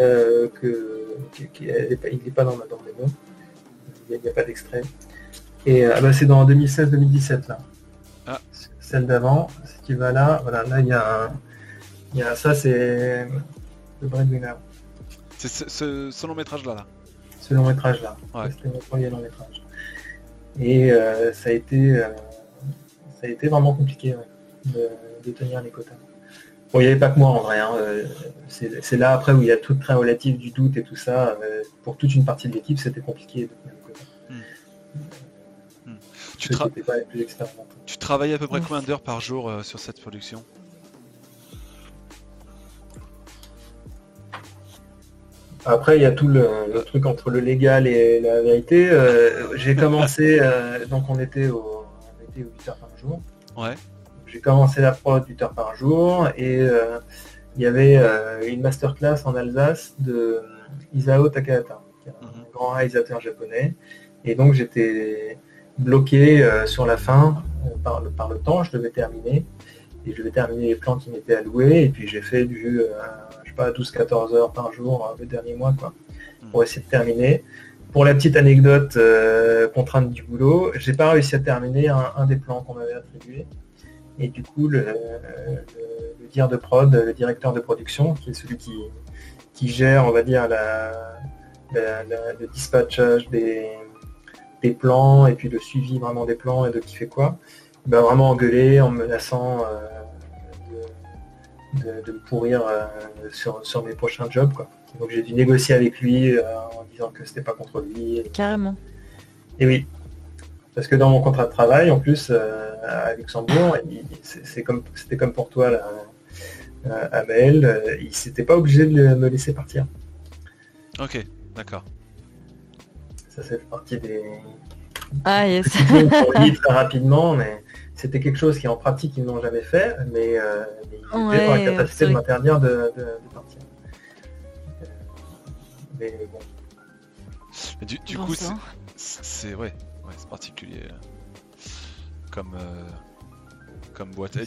euh, que, il n'est pas dans ma dans les il n'y a, pas d'extrait. Et euh, ah bah, c'est dans 2016-2017 là. Ah. Celle d'avant, ce qui va là, voilà, là il y a, il y a ça c'est le breadwinner. C'est ce, long métrage là. là. Ce long métrage là. C'était mon premier long métrage. Et ça a été ça a été vraiment compliqué de, tenir les quotas. Bon, il n'y avait pas que moi en vrai. Hein, euh, c'est là après où il y a tout très relatif du doute et tout ça. Euh, pour toute une partie de l'équipe, c'était compliqué de tenir les quotas. Hmm. Hmm. Tu, tu, travailles à peu près combien d'heures par jour euh, sur cette production? Après, il y a tout le, truc entre le légal et la vérité. J'ai commencé, donc on était au, on était 8 heures par jour. Ouais. J'ai commencé la prod 8 heures par jour et euh, il y avait euh, une masterclass en Alsace de Isao Takahata, qui est un mhm. grand réalisateur japonais. Et donc j'étais bloqué euh, sur la fin par le, par le temps, je devais terminer. Et je devais terminer les plans qui m'étaient alloués. Et puis j'ai fait du, je sais pas, 12-14 heures par jour le dernier mois, quoi, mhm. pour essayer de terminer. Pour la petite anecdote, contrainte du boulot, j'ai pas réussi à terminer un, des plans qu'on m'avait attribué. Et du coup, le, dire de prod, le directeur de production, qui est celui qui, qui gère, on va dire, le dispatchage des, plans et puis le suivi vraiment des plans et de qui fait quoi, bah, vraiment engueuler en menaçant de, me pourrir sur, sur, mes prochains jobs. Quoi. Donc j'ai dû négocier avec lui en disant que c'était pas contre lui. Carrément. Et oui. Parce que dans mon contrat de travail, en plus, à Luxembourg, c'est comme c'était comme pour toi là, à Maël, il s'était pas obligé de me laisser partir. Ok, d'accord. Ça fait partie des. Ah yes. très rapidement, mais c'était quelque chose qui en pratique ils n'ont jamais fait, mais, euh, ils étaient la capacité de m'interdire de, partir. Mais bon. du, coup, c'est ouais, ouais c'est particulier euh, comme euh, comme boîte.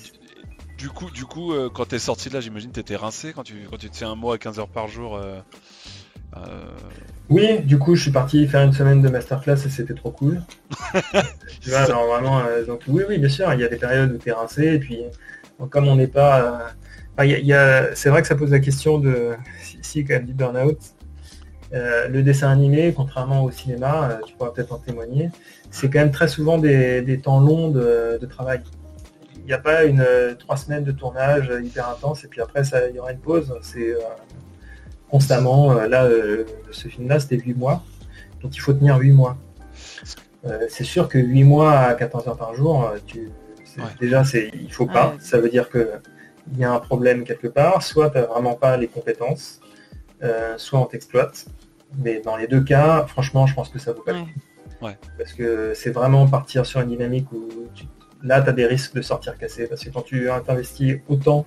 Du, coup, du coup, euh, quand t'es sorti de là, j'imagine t'étais rincé quand tu quand tu te fais un mois à 15 heures par jour. Oui, du coup, je suis parti faire une semaine de masterclass et c'était trop cool. tu vois, alors vraiment, donc oui, oui, bien sûr, il y a des périodes où tu es rincé et puis comme on n'est pas, c'est vrai que ça pose la question de si, quand même du burn-out. Euh, le dessin animé, contrairement au cinéma, euh, tu pourras peut-être en témoigner, c'est quand même très souvent des, temps longs de, travail. Il n'y a pas une euh, trois semaines de tournage hyper intense et puis après ça, il y aura une pause. C'est constamment. là, ce film-là, c'était 8 mois. Donc il faut tenir 8 mois. c'est sûr que 8 mois à 14 heures par jour, tu, déjà c'est il faut pas. Ça veut dire que il y a un problème quelque part, soit tu n'as vraiment pas les compétences, euh, soit on t'exploite. Mais dans les deux cas, franchement, je pense que ça vaut pas le coup. Parce que c'est vraiment partir sur une dynamique où là, tu as des risques de sortir cassé. Parce que quand tu investis autant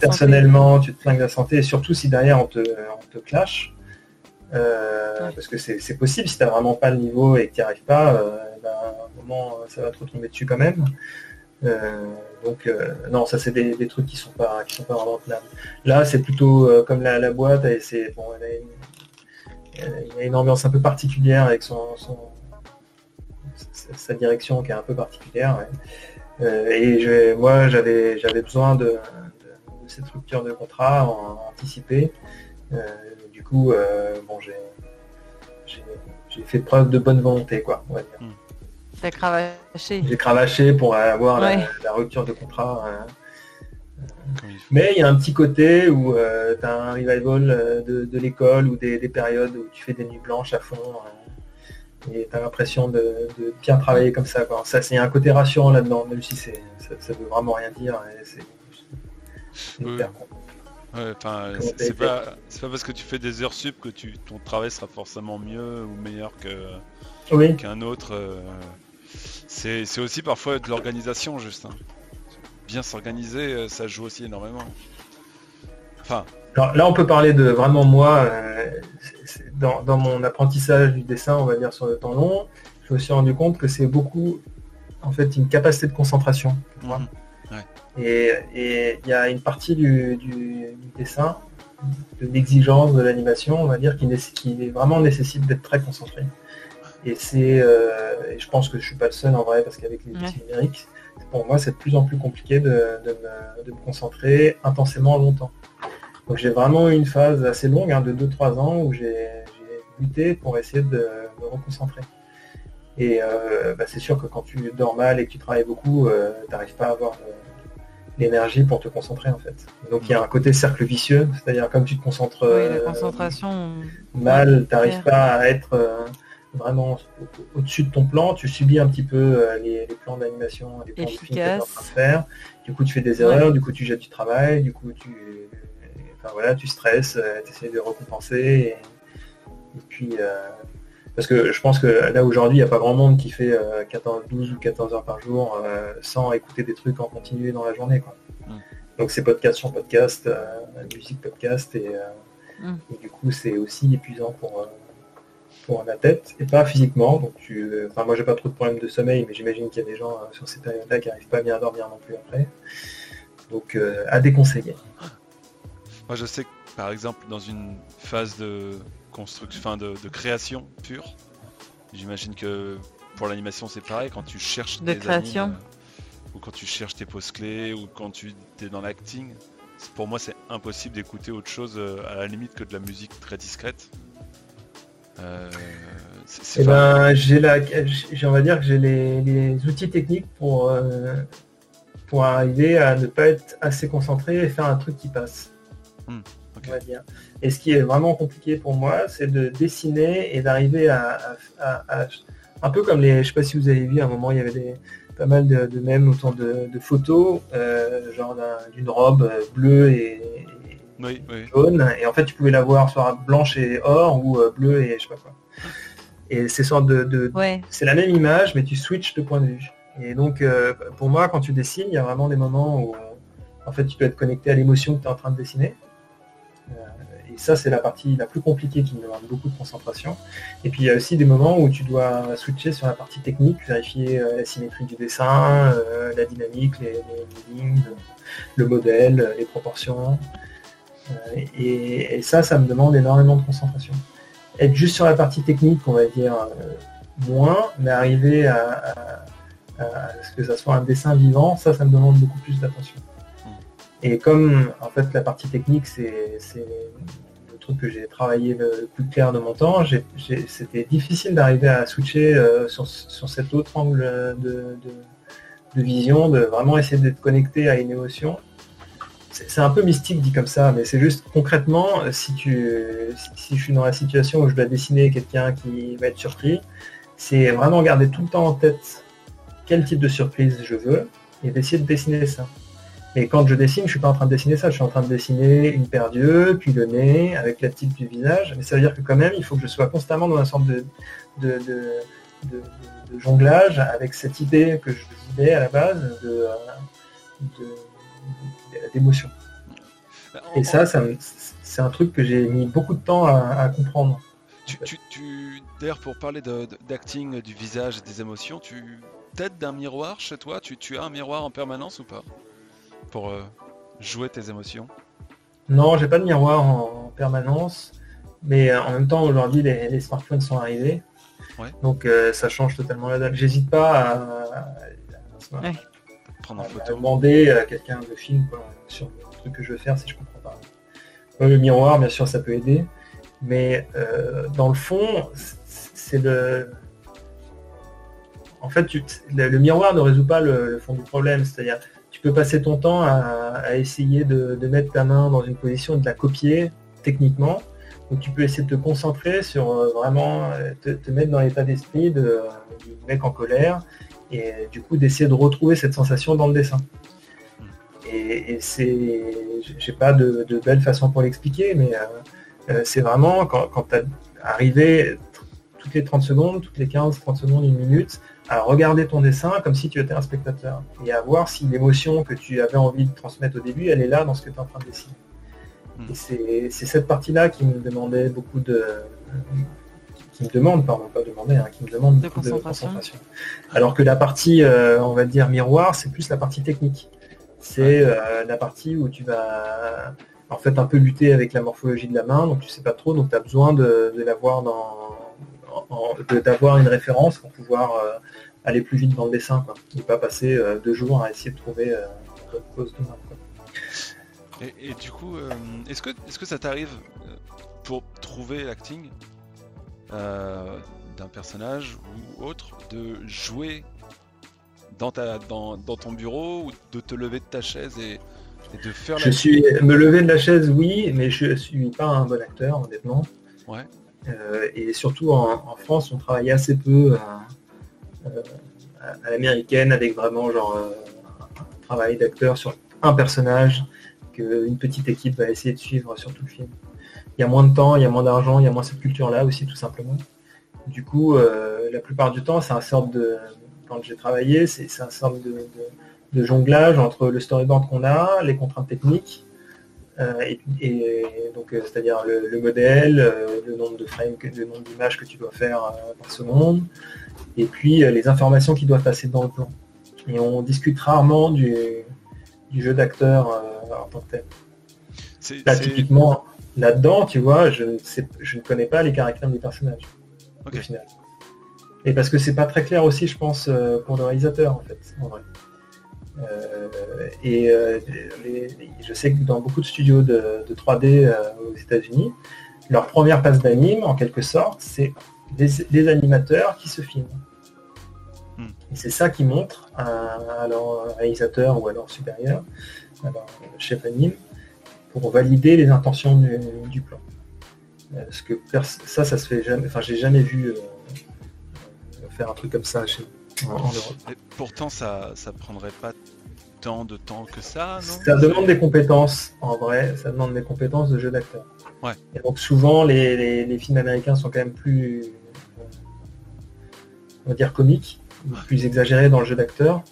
personnellement, tu te flingues la santé. Et surtout si derrière on te, on clash. Euh, parce que c'est possible si tu n'as vraiment pas le niveau et que tu n'y arrives pas, euh, ben, à un moment ça va te retomber dessus quand même. Euh, donc euh, non, ça c'est des, trucs qui sont pas qui sont pas vraiment tenables. Là, c'est plutôt euh, comme la, boîte, et c'est bon, y a une ambiance un peu particulière avec son, sa direction qui est un peu particulière. et moi, j'avais j'avais besoin de, cette rupture de contrat en, anticipé. du coup, bon, j'ai fait preuve de bonne volonté, quoi. On va dire. Hmm. T'as cravaché. J'ai cravaché pour avoir la, rupture de contrat. Hein. Mais il y a un petit côté où euh, tu as un revival euh, de, l'école ou des, périodes où tu fais des nuits blanches à fond. Hein. et tu as l'impression de, bien travailler comme ça. Ça, c'est un côté rassurant là-dedans, même si c'est, ça, ça veut vraiment rien dire. c'est, c'est pas, parce que tu fais des heures sup que tu, ton travail sera forcément mieux ou meilleur que, qu'un autre. Euh, c'est aussi parfois de l'organisation, juste. Hein. Bien s'organiser, euh, ça joue aussi énormément. Enfin. là, on peut parler de vraiment moi, euh, dans, mon apprentissage du dessin, on va dire sur le temps long, je me suis rendu compte que c'est beaucoup, en fait, une capacité de concentration. Mhm. Et il y a une partie du, dessin, de l'exigence de l'animation, on va dire, qui, qui vraiment nécessite d'être très concentré. Et c'est, euh, je pense que je suis pas le seul en vrai, parce qu'avec les outils numériques, pour moi, c'est de plus en plus compliqué de, me, concentrer intensément longtemps. Donc j'ai vraiment eu une phase assez longue, hein, de 2-3 ans, où j'ai lutté pour essayer de me reconcentrer. Et euh, bah, c'est sûr que quand tu dors mal et que tu travailles beaucoup, euh, tu n'arrives pas à avoir l'énergie pour te concentrer en fait. Donc il y a un côté cercle vicieux, c'est-à-dire comme tu te concentres concentration, mal, tu n'arrives pas à être vraiment au-dessus de ton plan, tu subis un petit peu euh, les, plans d'animation, les plans de film que tu es en train de faire. Du coup, tu fais des erreurs, du coup, tu jettes du travail, du coup, tu, enfin, voilà, tu stresses, euh, tu essaies de récompenser. Et, puis, euh, parce que je pense que là, aujourd'hui, il n'y a pas grand monde qui fait 14, 12 ou 14 heures par jour sans écouter des trucs en continu dans la journée. Quoi. Mm. Donc, c'est podcast sur podcast, musique podcast, et, mm. et du coup, c'est aussi épuisant pour pour la tête et pas physiquement. Donc tu, enfin moi j'ai pas trop de problèmes de sommeil, mais j'imagine qu'il y a des gens euh, sur ces périodes-là qui n'arrivent pas bien à dormir non plus après. Donc euh, à déconseiller. Moi je sais que par exemple dans une phase de construction, enfin de, création pure. J'imagine que pour l'animation c'est pareil quand tu cherches de création ou quand tu cherches tes poses clés ou quand tu es dans l'acting. Pour moi, c'est impossible d'écouter autre chose à la limite que de la musique très discrète. Euh, eh ben, j'ai la, on va dire que j'ai les, outils techniques pour euh, pour arriver à ne pas être assez concentré et faire un truc qui passe. Hmm, et ce qui est vraiment compliqué pour moi, c'est de dessiner et d'arriver à, un peu comme les, je sais pas si vous avez vu à un moment, il y avait des, pas mal de, de mèmes autour de, photos, euh, genre d'une robe bleue et, jaune. Et en fait, tu pouvais la voir soit blanche et or ou euh, bleu et je sais pas quoi. Et c'est sorte de, c'est la même image, mais tu switches de point de vue. Et donc, euh, pour moi, quand tu dessines, il y a vraiment des moments où, en fait, tu dois être connecté à l'émotion que tu es en train de dessiner. et ça, c'est la partie la plus compliquée qui me demande beaucoup de concentration. Et puis, il y a aussi des moments où tu dois switcher sur la partie technique, vérifier la symétrie du dessin, la dynamique, les lignes, le modèle, les proportions. Euh, et, ça, ça me demande énormément de concentration. Être juste sur la partie technique, on va dire euh, moins, mais arriver à, ce que ça soit un dessin vivant, ça, ça me demande beaucoup plus d'attention. Hmm. Et comme en fait la partie technique, c'est le truc que j'ai travaillé le plus clair de mon temps, c'était difficile d'arriver à switcher euh, sur, cet autre angle de, de, vision, de vraiment essayer d'être connecté à une émotion c'est un peu mystique dit comme ça, mais c'est juste concrètement, euh, si, tu, si, je suis dans la situation où je dois dessiner quelqu'un qui va être surpris, c'est vraiment garder tout le temps en tête quel type de surprise je veux et d'essayer de dessiner ça. Et quand je dessine, je suis pas en train de dessiner ça, je suis en train de dessiner une paire d'yeux, puis le nez, avec la type du visage, mais ça veut dire que quand même, il faut que je sois constamment dans un sorte de, de, jonglage avec cette idée que je disais à la base de euh, d'émotion. Et ça, c'est un truc que j'ai mis beaucoup de temps à, comprendre. Tu, D'ailleurs, pour parler d'acting, du visage et des émotions, tu t'aides d'un miroir chez toi? Tu, tu, as un miroir en permanence ou pas? Pour euh, jouer tes émotions? Non, j'ai pas de miroir en, permanence. Mais euh, en même temps, aujourd'hui, les, smartphones sont arrivés. Donc euh, ça change totalement la date. J'hésite pas à, prendre en photo. demander à quelqu'un de film sur le truc que je veux faire si je comprends pas. Le miroir, bien sûr, ça peut aider, mais euh, dans le fond, c'est le. En fait, le, miroir ne résout pas le, fond du problème, c'est-à-dire tu peux passer ton temps à, essayer de, mettre ta main dans une position et de la copier techniquement. Donc tu peux essayer de te concentrer sur euh, vraiment euh, te, mettre dans l'état d'esprit de, du mec en colère et du coup d'essayer de retrouver cette sensation dans le dessin. Et, c'est, j'ai pas de, belle façon pour l'expliquer, mais euh, euh, c'est vraiment quand, tu arrivé toutes les 30 secondes, toutes les 15, 30 secondes, une minute, à regarder ton dessin comme si tu étais un spectateur et à voir si l'émotion que tu avais envie de transmettre au début, elle est là dans ce que tu es en train de dessiner. Hmm. Et c'est cette partie-là qui me demandait beaucoup de, qui me demande, pardon, pas demander, hein, qui me demande de concentration. Alors que la partie, euh, on va dire miroir, c'est plus la partie technique. C'est euh, la partie où tu vas en fait un peu lutter avec la morphologie de la main, donc tu sais pas trop, donc tu as besoin de, l'avoir dans d'avoir une référence pour pouvoir euh, aller plus vite dans le dessin, quoi. Ne pas passer deux jours à essayer de trouver une cause de main. Et, du coup, est-ce que, est -ce que ça t'arrive pour trouver l'acting euh, d'un personnage ou autre, de jouer dans, ta, dans, ton bureau ou de te lever de ta chaise et, de faire Je suis me lever de la chaise, oui, mais je suis pas un bon acteur, honnêtement. Ouais. Euh, et surtout en, France, on travaille assez peu euh, à, l'américaine avec vraiment genre un travail d'acteur sur un personnage qu'une petite équipe va essayer de suivre sur tout le film il y a moins de temps, il y a moins d'argent, il y a moins cette culture-là aussi, tout simplement. Du coup, euh, la plupart du temps, c'est un sorte de, quand j'ai travaillé, c'est un sorte de, jonglage entre le storyboard qu'on a, les contraintes techniques, euh, et, donc euh, c'est-à-dire le, modèle, le nombre de frames, le nombre d'images que tu dois faire par seconde, et puis les informations qui doivent passer dans le plan. Et on discute rarement du, jeu d'acteur en tant que tel. Là, typiquement, là-dedans, tu vois, je, je ne connais pas les caractères des personnages. Au final. Et parce que c'est pas très clair aussi, je pense, euh, pour le réalisateur, en fait, en vrai. Euh, et euh, je sais que dans beaucoup de studios de, 3D aux États-Unis, leur première passe d'anime, en quelque sorte, c'est des, animateurs qui se filment. Hmm. Et c'est ça qui montre à, leur réalisateur ou à leur supérieur, à leur chef anime, pour valider les intentions du, plan. Parce que ça, ça se fait jamais. Enfin, j'ai jamais vu faire un truc comme ça chez en, Europe. pourtant, ça, ça prendrait pas tant de temps que ça, non? Ça demande des compétences, en vrai, ça demande des compétences de jeu d'acteur. Ouais. Et donc souvent, les, films américains sont quand même plus, on va dire, comiques, plus exagérés dans le jeu d'acteur.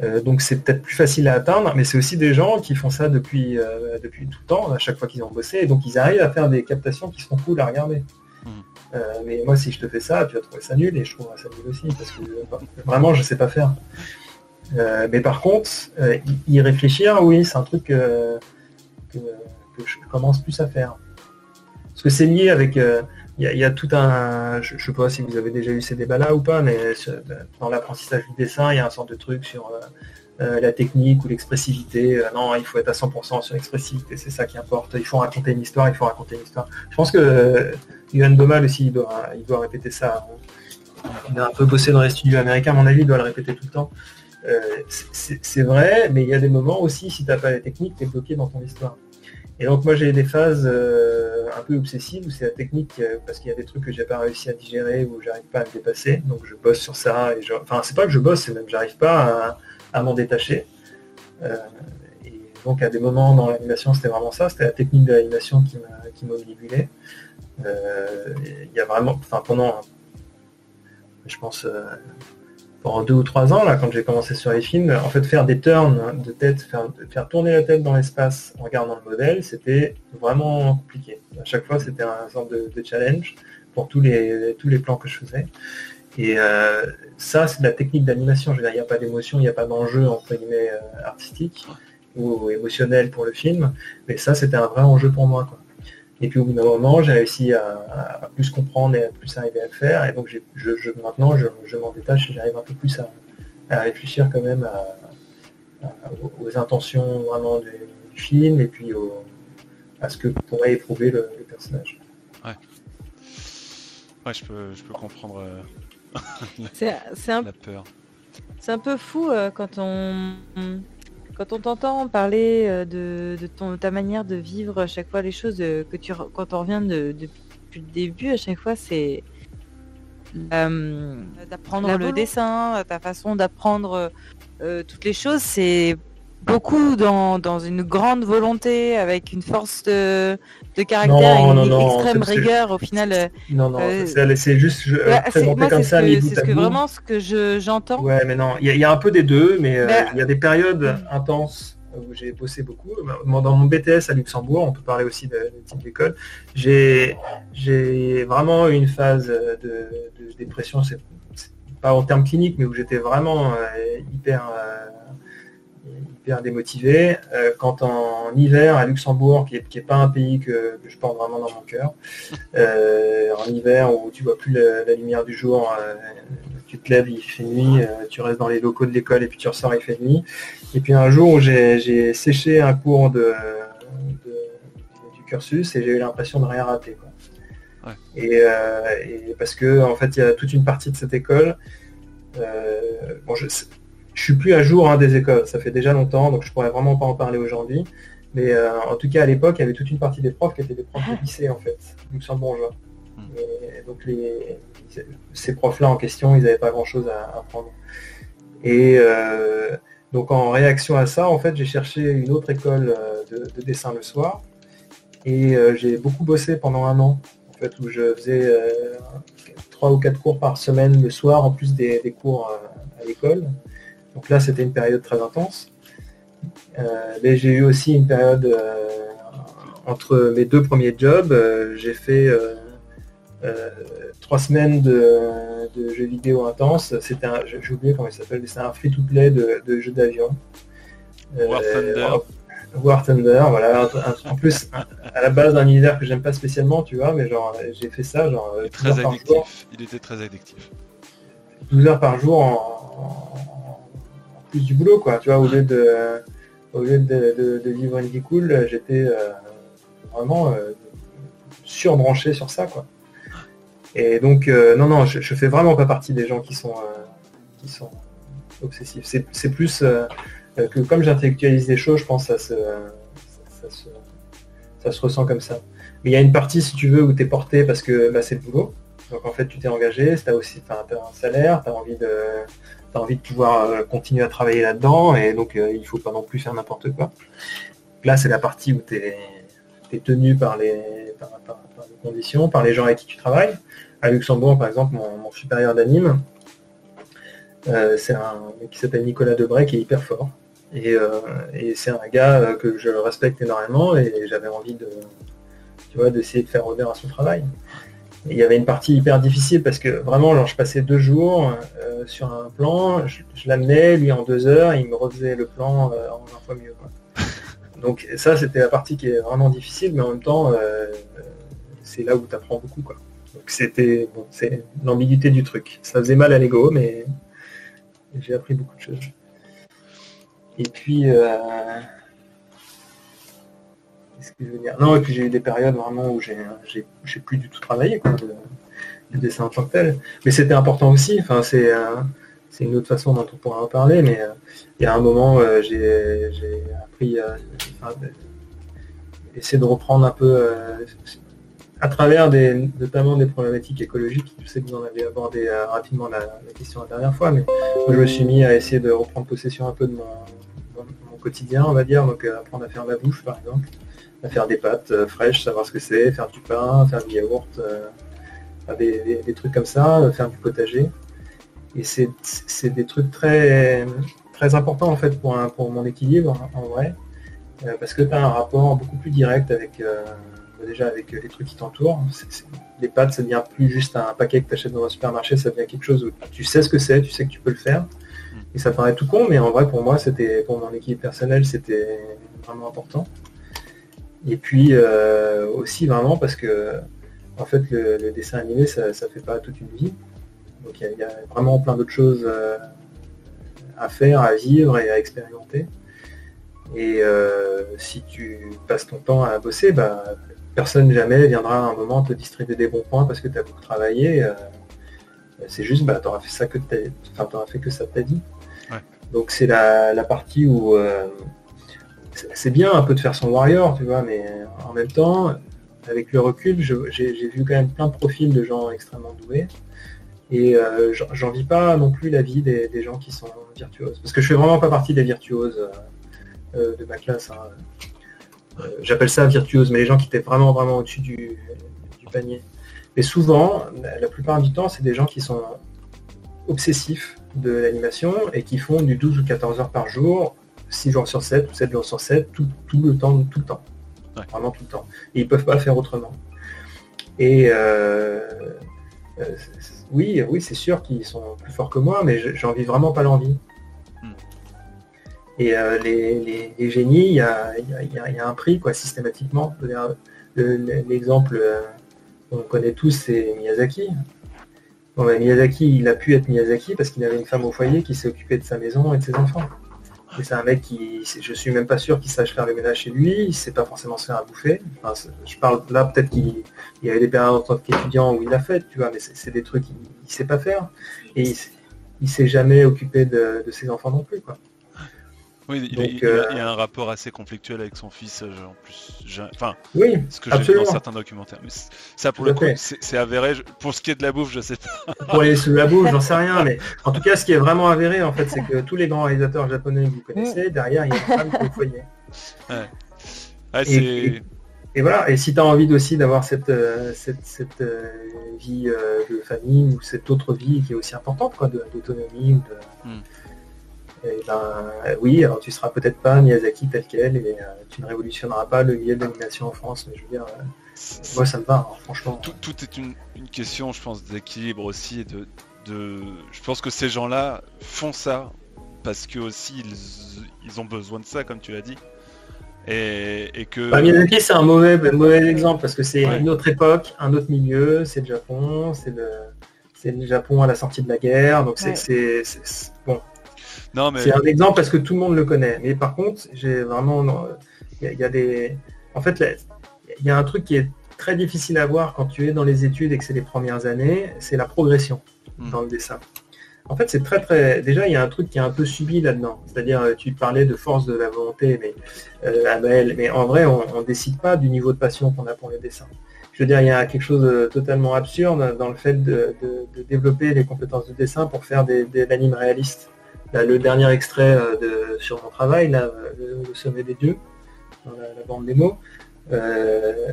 Euh, donc c'est peut-être plus facile à atteindre, mais c'est aussi des gens qui font ça depuis, euh, depuis tout le temps, à chaque fois qu'ils ont bossé, et donc ils arrivent à faire des captations qui sont cool à regarder. Euh, mais moi, si je te fais ça, tu vas trouver ça nul et je trouverai ça nul aussi parce que vraiment, je sais pas faire. Euh, mais par contre, euh, y réfléchir, oui, c'est un truc que, je commence plus à faire. Parce que c'est lié avec... Il y, a tout un... Je ne sais pas si vous avez déjà eu ces débats-là ou pas, mais dans l'apprentissage du dessin, il y a un sorte de truc sur la technique ou l'expressivité. non, il faut être à 100% sur l'expressivité, c'est ça qui importe. Il faut raconter une histoire, il faut raconter une histoire. Je pense que Yohan Domal aussi, il doit, répéter ça. Il a un peu bossé dans les studios américains, à mon avis, il doit le répéter tout le temps. Euh, c'est vrai, mais il y a des moments aussi, si tu n'as pas la technique, tu es bloqué dans ton histoire. Et donc moi j'ai des phases euh, un peu obsessives où c'est la technique euh, parce qu'il y a des trucs que j'ai pas réussi à digérer ou j'arrive pas à me dépasser. Donc je bosse sur ça enfin c'est pas que je bosse, c'est même j'arrive pas à, m'en détacher. et donc à des moments dans l'animation c'était vraiment ça, c'était la technique de l'animation qui m'obnubilait. Euh, il y a vraiment, enfin pendant, je pense, euh, pendant deux ou trois ans, là, quand j'ai commencé sur les films, en fait, faire des turns de tête, faire, tourner la tête dans l'espace en regardant le modèle, c'était vraiment compliqué. À chaque fois, c'était un sorte de, challenge pour tous les, tous les plans que je faisais. Et euh, ça, c'est de la technique d'animation. Je veux dire, il n'y a pas d'émotion, il n'y a pas d'enjeu, entre guillemets, artistique ou émotionnel pour le film. Mais ça, c'était un vrai enjeu pour moi. Quoi. Et puis au bout d'un moment, j'ai réussi à, plus comprendre et à plus arriver à le faire. Et donc je, maintenant, je, m'en détache et j'arrive un peu plus à, réfléchir quand même aux, intentions vraiment du, film et puis à ce que pourrait éprouver le, personnage. Ouais. Ouais, je peux, je peux comprendre euh, la, peur. C'est un peu fou euh, quand on quand on t'entend parler euh, de, ton, ta manière de vivre à chaque fois les choses, euh, que tu, quand on revient de, depuis le début, à chaque fois, c'est euh, d'apprendre le dessin, ta façon d'apprendre toutes les choses, c'est beaucoup dans, dans, une grande volonté, avec une force de, de caractère et une extrême rigueur au final. Euh, non, non, euh, c'est juste je, bah, moi, comme ça, C'est ce vraiment ce que j'entends. ouais, mais non, il y, a un peu des deux, mais euh, bah, il y a des périodes intenses où j'ai bossé beaucoup. Dans mon BTS à Luxembourg, on peut parler aussi de, type d'école, j'ai vraiment eu une phase de, de dépression, c'est pas en termes cliniques, mais où j'étais vraiment hyper démotivé. Euh, quand en hiver à Luxembourg, qui est, pas un pays que, je porte vraiment dans mon cœur, euh, en hiver où tu vois plus la, lumière du jour, euh, tu te lèves, il fait nuit, tu restes dans les locaux de l'école et puis tu ressors, il fait nuit. Et puis un jour où j'ai séché un cours de, du cursus et j'ai eu l'impression de rien rater. Et, parce que en fait il y a toute une partie de cette école. bon, je, je suis plus à jour hein, des écoles, ça fait déjà longtemps, donc je pourrais vraiment pas en parler aujourd'hui. Mais euh, en tout cas, à l'époque, il y avait toute une partie des profs qui étaient des profs de ah. lycée, en fait, luxembourgeois. Hmm. Et donc ces profs-là en question, ils n'avaient pas grand-chose à apprendre. Et euh, donc en réaction à ça, en fait, j'ai cherché une autre école euh, de, dessin le soir. Et j'ai beaucoup bossé pendant un an, en fait, où je faisais trois ou quatre cours par semaine le soir, en plus des cours à l'école. Donc là, c'était une période très intense. Euh, mais j'ai eu aussi une période euh, entre mes deux premiers jobs. Euh, j'ai fait trois semaines de, jeux vidéo intenses. C'était j'ai oublié comment il s'appelle, c'est un free-to-play de, jeux d'avion. War Thunder. War Thunder, voilà. En plus, à la base d'un univers que j'aime pas spécialement, tu vois, mais genre j'ai fait ça, genre il, très addictif. il était très addictif. 12 heures par jour en, plus du boulot, quoi. Tu vois, au lieu de, au lieu de, vivre une vie cool, j'étais euh, vraiment euh, surbranché sur ça, quoi. Et donc, euh, non, non, je, fais vraiment pas partie des gens qui sont, qui sont obsessifs. C'est plus que comme j'intellectualise les choses, je pense que ça se, ça, se, ressent comme ça. Mais il y a une partie, si tu veux, où tu es porté parce que bah, c'est le boulot. Donc en fait, tu t'es engagé, tu aussi as un salaire, tu as envie de as envie de pouvoir euh, continuer à travailler là-dedans et donc euh, il faut pas non plus faire n'importe quoi. Là, c'est la partie où tu es, tenu par les, conditions, par les gens avec qui tu travailles. À Luxembourg, par exemple, mon, supérieur d'anime, euh, c'est un mec qui s'appelle Nicolas Debray qui est hyper fort. Et, et c'est un gars que je respecte énormément et j'avais envie de, tu d'essayer de faire honneur à son travail il y avait une partie hyper difficile parce que vraiment, je passais deux jours euh, sur un plan, je, l'amenais, lui en deux heures, il me refaisait le plan euh, en un fois mieux. Donc ça, c'était la partie qui est vraiment difficile, mais en même temps, euh, c'est là où tu apprends beaucoup. Quoi. Donc c'était c'est l'ambiguïté du truc. Ça faisait mal à l'ego, mais j'ai appris beaucoup de choses. Et puis, non, et puis j'ai eu des périodes vraiment où j'ai plus du tout travaillé le, dessin en tant que tel. Mais c'était important aussi. Enfin, c'est euh, une autre façon dont on pourra en parler. Mais euh, il y a un moment, euh, j'ai appris à essayer de reprendre un peu à travers des, notamment des problématiques écologiques. Je sais que vous en avez abordé rapidement la, question la dernière fois, mais je me suis mis à essayer de reprendre possession un peu de mon, quotidien, on va dire, donc apprendre à faire ma bouche par exemple faire des pâtes euh, fraîches, savoir ce que c'est, faire du pain, faire du yaourt, euh, des, trucs comme ça, euh, faire du potager. Et c'est des trucs très, très importants en fait pour, pour mon équilibre en vrai, parce que tu as un rapport beaucoup plus direct avec déjà avec les trucs qui t'entourent. Les pâtes, ça devient plus juste un paquet que tu achètes dans un supermarché, ça devient quelque chose où tu sais ce que c'est, tu sais que tu peux le faire. Et ça paraît tout con, mais en vrai pour moi, c'était pour mon équilibre personnel, c'était vraiment important. Et puis euh, aussi vraiment parce que en fait le, dessin animé ça, ne fait pas toute une vie. Donc il y, a vraiment plein d'autres choses euh, à faire, à vivre et à expérimenter. Et euh, si tu passes ton temps à bosser, bah, personne jamais viendra à un moment te distribuer des bons points parce que tu as beaucoup travaillé. c'est juste bah, tu auras fait ça que enfin, fait que ça t'a dit. Donc c'est la, la, partie où c'est bien un peu de faire son warrior, tu vois, mais en même temps, avec le recul, j'ai vu quand même plein de profils de gens extrêmement doués. Et euh, j'en vis pas non plus la vie des, gens qui sont virtuoses. Parce que je fais vraiment pas partie des virtuoses euh, euh, de ma classe. Hein. J'appelle ça virtuose, mais les gens qui étaient vraiment vraiment au-dessus du, du, panier. Mais souvent, la plupart du temps, c'est des gens qui sont obsessifs de l'animation et qui font du 12 ou 14 heures par jour 6 jours sur 7 ou 7 jours sur 7, tout, le temps, tout le temps. Vraiment tout le temps. Et ils peuvent pas le faire autrement. Et euh, euh, oui, oui, c'est sûr qu'ils sont plus forts que moi, mais j'en vis vraiment pas l'envie. Hmm. Et euh, les, génies, il y a, un prix, quoi, systématiquement. L'exemple qu'on connaît tous, c'est Miyazaki. Ben, Miyazaki, il a pu être Miyazaki parce qu'il avait une femme au foyer qui s'est occupée de sa maison et de ses enfants c'est un mec qui, je suis même pas sûr qu'il sache faire le ménage chez lui, il sait pas forcément se faire à bouffer. je parle là peut-être qu'il y avait des périodes en tant qu'étudiant où il l'a fait, tu vois, mais c'est des trucs qu'il ne sait pas faire. Et il, il s'est jamais occupé de, de, ses enfants non plus, quoi. Oui, il, euh, y a, un rapport assez conflictuel avec son fils, euh, en plus. Enfin, oui, ce que j'ai vu dans certains documentaires. Mais ça, pour le coup, c'est avéré. Pour ce qui est de la bouffe, je sais pas. Pour les sous la bouffe, j'en sais rien. Mais en tout cas, ce qui est vraiment avéré, en fait, c'est que tous les grands réalisateurs japonais que vous connaissez, derrière, il y a une femme qui foyer. et, et, voilà. Et si tu as envie aussi d'avoir cette, euh, cette, vie de famille ou cette autre vie qui est aussi importante, quoi, d'autonomie ou de. Hmm. Eh ben, oui, alors tu seras peut-être pas Miyazaki tel quel et euh, tu ne révolutionneras pas le milieu de l'animation en France, mais je veux dire, euh, moi ça me va, hein, franchement. Tout, est une, question, je pense, d'équilibre aussi. De, de, je pense que ces gens-là font ça parce que aussi ils, ont besoin de ça, comme tu l'as dit. et, que. Bah, Miyazaki, c'est un mauvais, mauvais exemple parce que c'est une autre époque, un autre milieu, c'est le Japon, c'est le, c'est le Japon à la sortie de la guerre, donc c'est, bon. Non, mais... C'est un exemple parce que tout le monde le connaît. Mais par contre, j'ai vraiment, il y, a des, en fait, il y a un truc qui est très difficile à voir quand tu es dans les études et que c'est les premières années, c'est la progression hmm. dans le dessin. En fait, c'est très très. Déjà, il y a un truc qui est un peu subi là-dedans. C'est-à-dire, euh, tu parlais de force de la volonté, mais euh, mais en vrai, on, ne décide pas du niveau de passion qu'on a pour le dessin. Je veux dire, il y a quelque chose de totalement absurde dans le fait de, développer les compétences de dessin pour faire des, des l'anime le dernier extrait euh, de, sur mon travail, là, le, sommet des dieux, dans la, bande démo, euh,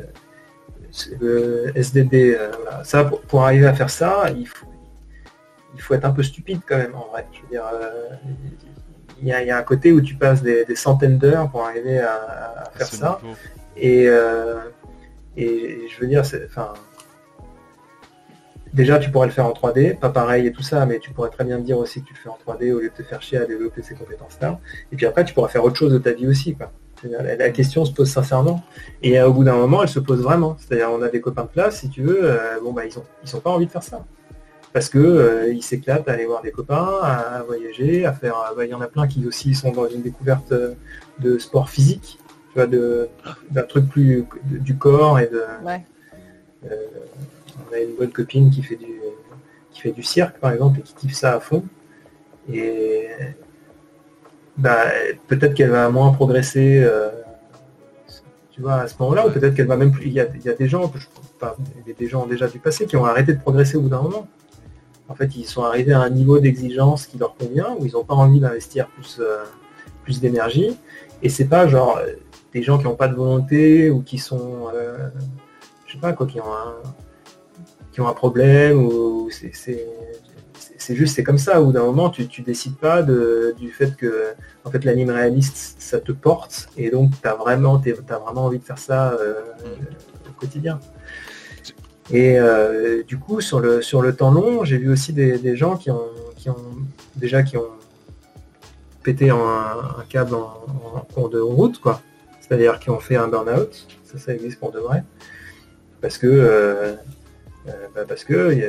le SDD, ça, pour, arriver à faire ça, il faut, il faut être un peu stupide quand même en vrai. Je veux dire, euh, il, y a, un côté où tu passes des, centaines d'heures pour arriver à, faire ça. Euh, et, je veux dire, enfin, déjà tu pourrais le faire en 3D, pas pareil et tout ça, mais tu pourrais très bien dire aussi que tu le fais en 3D au lieu de te faire chier à développer ces compétences-là. Et puis après, tu pourras faire autre chose de ta vie aussi. La, question se pose sincèrement. Et euh, au bout d'un moment, elle se pose vraiment. C'est-à-dire, on a des copains de classe, si tu veux, bon bah ils ont ils sont pas envie de faire ça parce que euh, il s'éclate à aller voir des copains, à, voyager, à faire. Euh, bah, il y en a plein qui aussi sont dans une découverte euh, de sport physique, tu vois, d'un truc plus du corps et de. On a une bonne copine qui fait du qui fait du cirque par exemple et qui kiffe ça à fond. Et bah, peut-être qu'elle va moins progresser. tu vois, à ce moment-là, ou peut-être qu'elle va même plus. Il y a, des gens, pas, des gens déjà du passé qui ont arrêté de progresser au bout d'un moment. En fait, ils sont arrivés à un niveau d'exigence qui leur convient, où ils n'ont pas envie d'investir plus, euh, plus d'énergie. Et c'est pas genre euh, des gens qui n'ont pas de volonté ou qui sont, euh, je sais pas quoi, qui ont un, qui ont un problème ou c'est juste c'est comme ça. Ou d'un moment, tu, tu décides pas du fait que en fait l'anime réaliste ça te porte et donc tu as vraiment, as vraiment envie de faire ça mm. au quotidien. Et euh, du coup, sur le, sur le temps long, j'ai vu aussi des, gens qui ont, qui ont déjà qui ont pété un, câble en, cours de route, quoi. C'est-à-dire qui ont fait un burn-out. Ça, ça existe pour de vrai. Parce que, euh, euh, bah, parce que je ne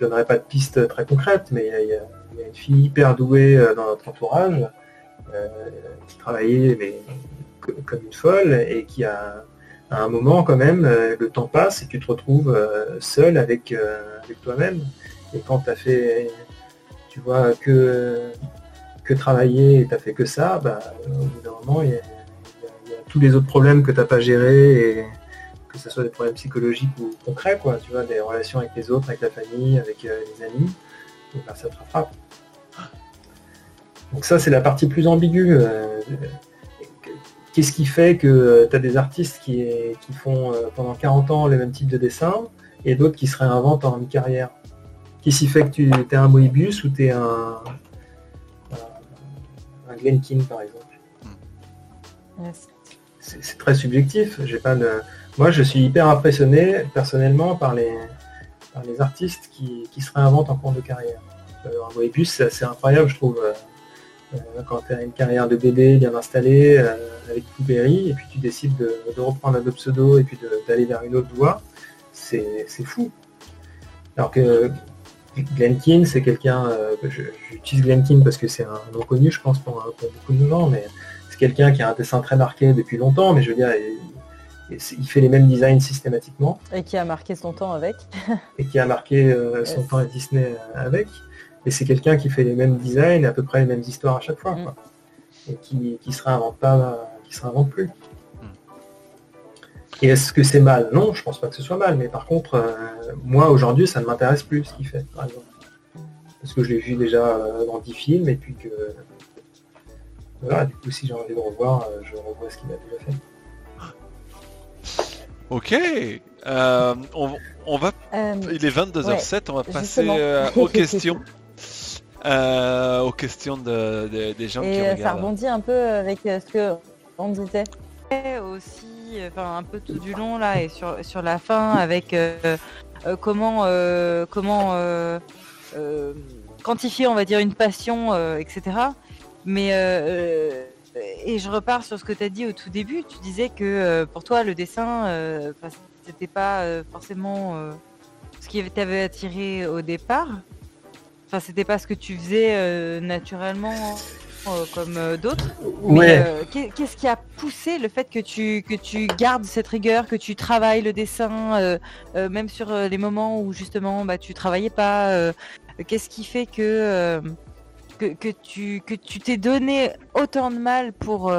donnerai pas de piste très concrète, mais il y, a, une fille hyper douée dans notre entourage qui travaillait comme une folle et qui a à un moment quand même, euh, le temps passe et tu te retrouves euh, seul avec, euh, toi-même. Et quand tu as fait, tu vois, que, travailler et tu fait que ça, bah, au bout d'un moment, il y, a tous les autres problèmes que tu n'as pas gérés, que ce soit des problèmes psychologiques ou concrets, quoi, tu vois, des relations avec les autres, avec la famille, avec les amis, et bah, ça te rattrape. Donc ça, c'est la partie plus ambiguë. Qu'est-ce qui fait que euh, tu as des artistes qui, font euh, pendant 40 ans le même type de dessin et d'autres qui se réinventent en mi-carrière Qu'est-ce qui fait que tu es un Moebius ou tu es un, un Glenkin par exemple? C'est très subjectif. Pas Moi je suis hyper impressionné personnellement par les, les artistes qui, se réinventent en cours de carrière. Euh, un Moebius c'est incroyable je trouve. Euh, quand tu as une carrière de bébé bien installée euh, avec Blueberry et puis tu décides de, reprendre un autre pseudo et puis d'aller vers une autre voie, c'est fou. Alors que Glenkin, c'est quelqu'un, euh, j'utilise Glenkin parce que c'est un nom connu, je pense, pour, beaucoup de gens, mais c'est quelqu'un qui a un dessin très marqué depuis longtemps, mais je veux dire, fait les mêmes designs systématiquement. Et qui a marqué son temps avec. et qui a marqué son temps à Disney avec. Et c'est quelqu'un qui fait les mêmes designs et à peu près les mêmes histoires à chaque fois. Mm. Et qui, qui se réinvente pas, qui se réinvente plus. Mm. Et est-ce que c'est mal? Non, je pense pas que ce soit mal, mais par contre, euh, moi aujourd'hui, ça ne m'intéresse plus ce qu'il fait, par exemple. Parce que je l'ai vu déjà euh, dans 10 films, et puis que voilà, du coup si j'ai envie de revoir, euh, je revois ce qu'il a déjà fait. Ok, on, va. Il est 22h07, on va passer aux questions. Euh, aux questions de, des gens qui regardent. ça rebondit un peu avec euh, ce que on disait aussi, enfin un peu tout du long là et sur, sur la fin avec euh, comment comment quantifier on va dire une passion etc. Mais et je repars sur ce que tu as dit au tout début. Tu disais que pour toi, le dessin, c'était pas forcément ce qui t'avait attiré au départ. Enfin, c'était pas ce que tu faisais naturellement euh, comme euh, d'autres. Ouais. Euh, qu'est-ce qui a poussé le fait que tu, que tu gardes cette rigueur, que tu travailles le dessin, même sur les moments où justement bah, tu travaillais pas Qu'est-ce qui fait que, que, que, tu que tu t'es donné autant de mal pour,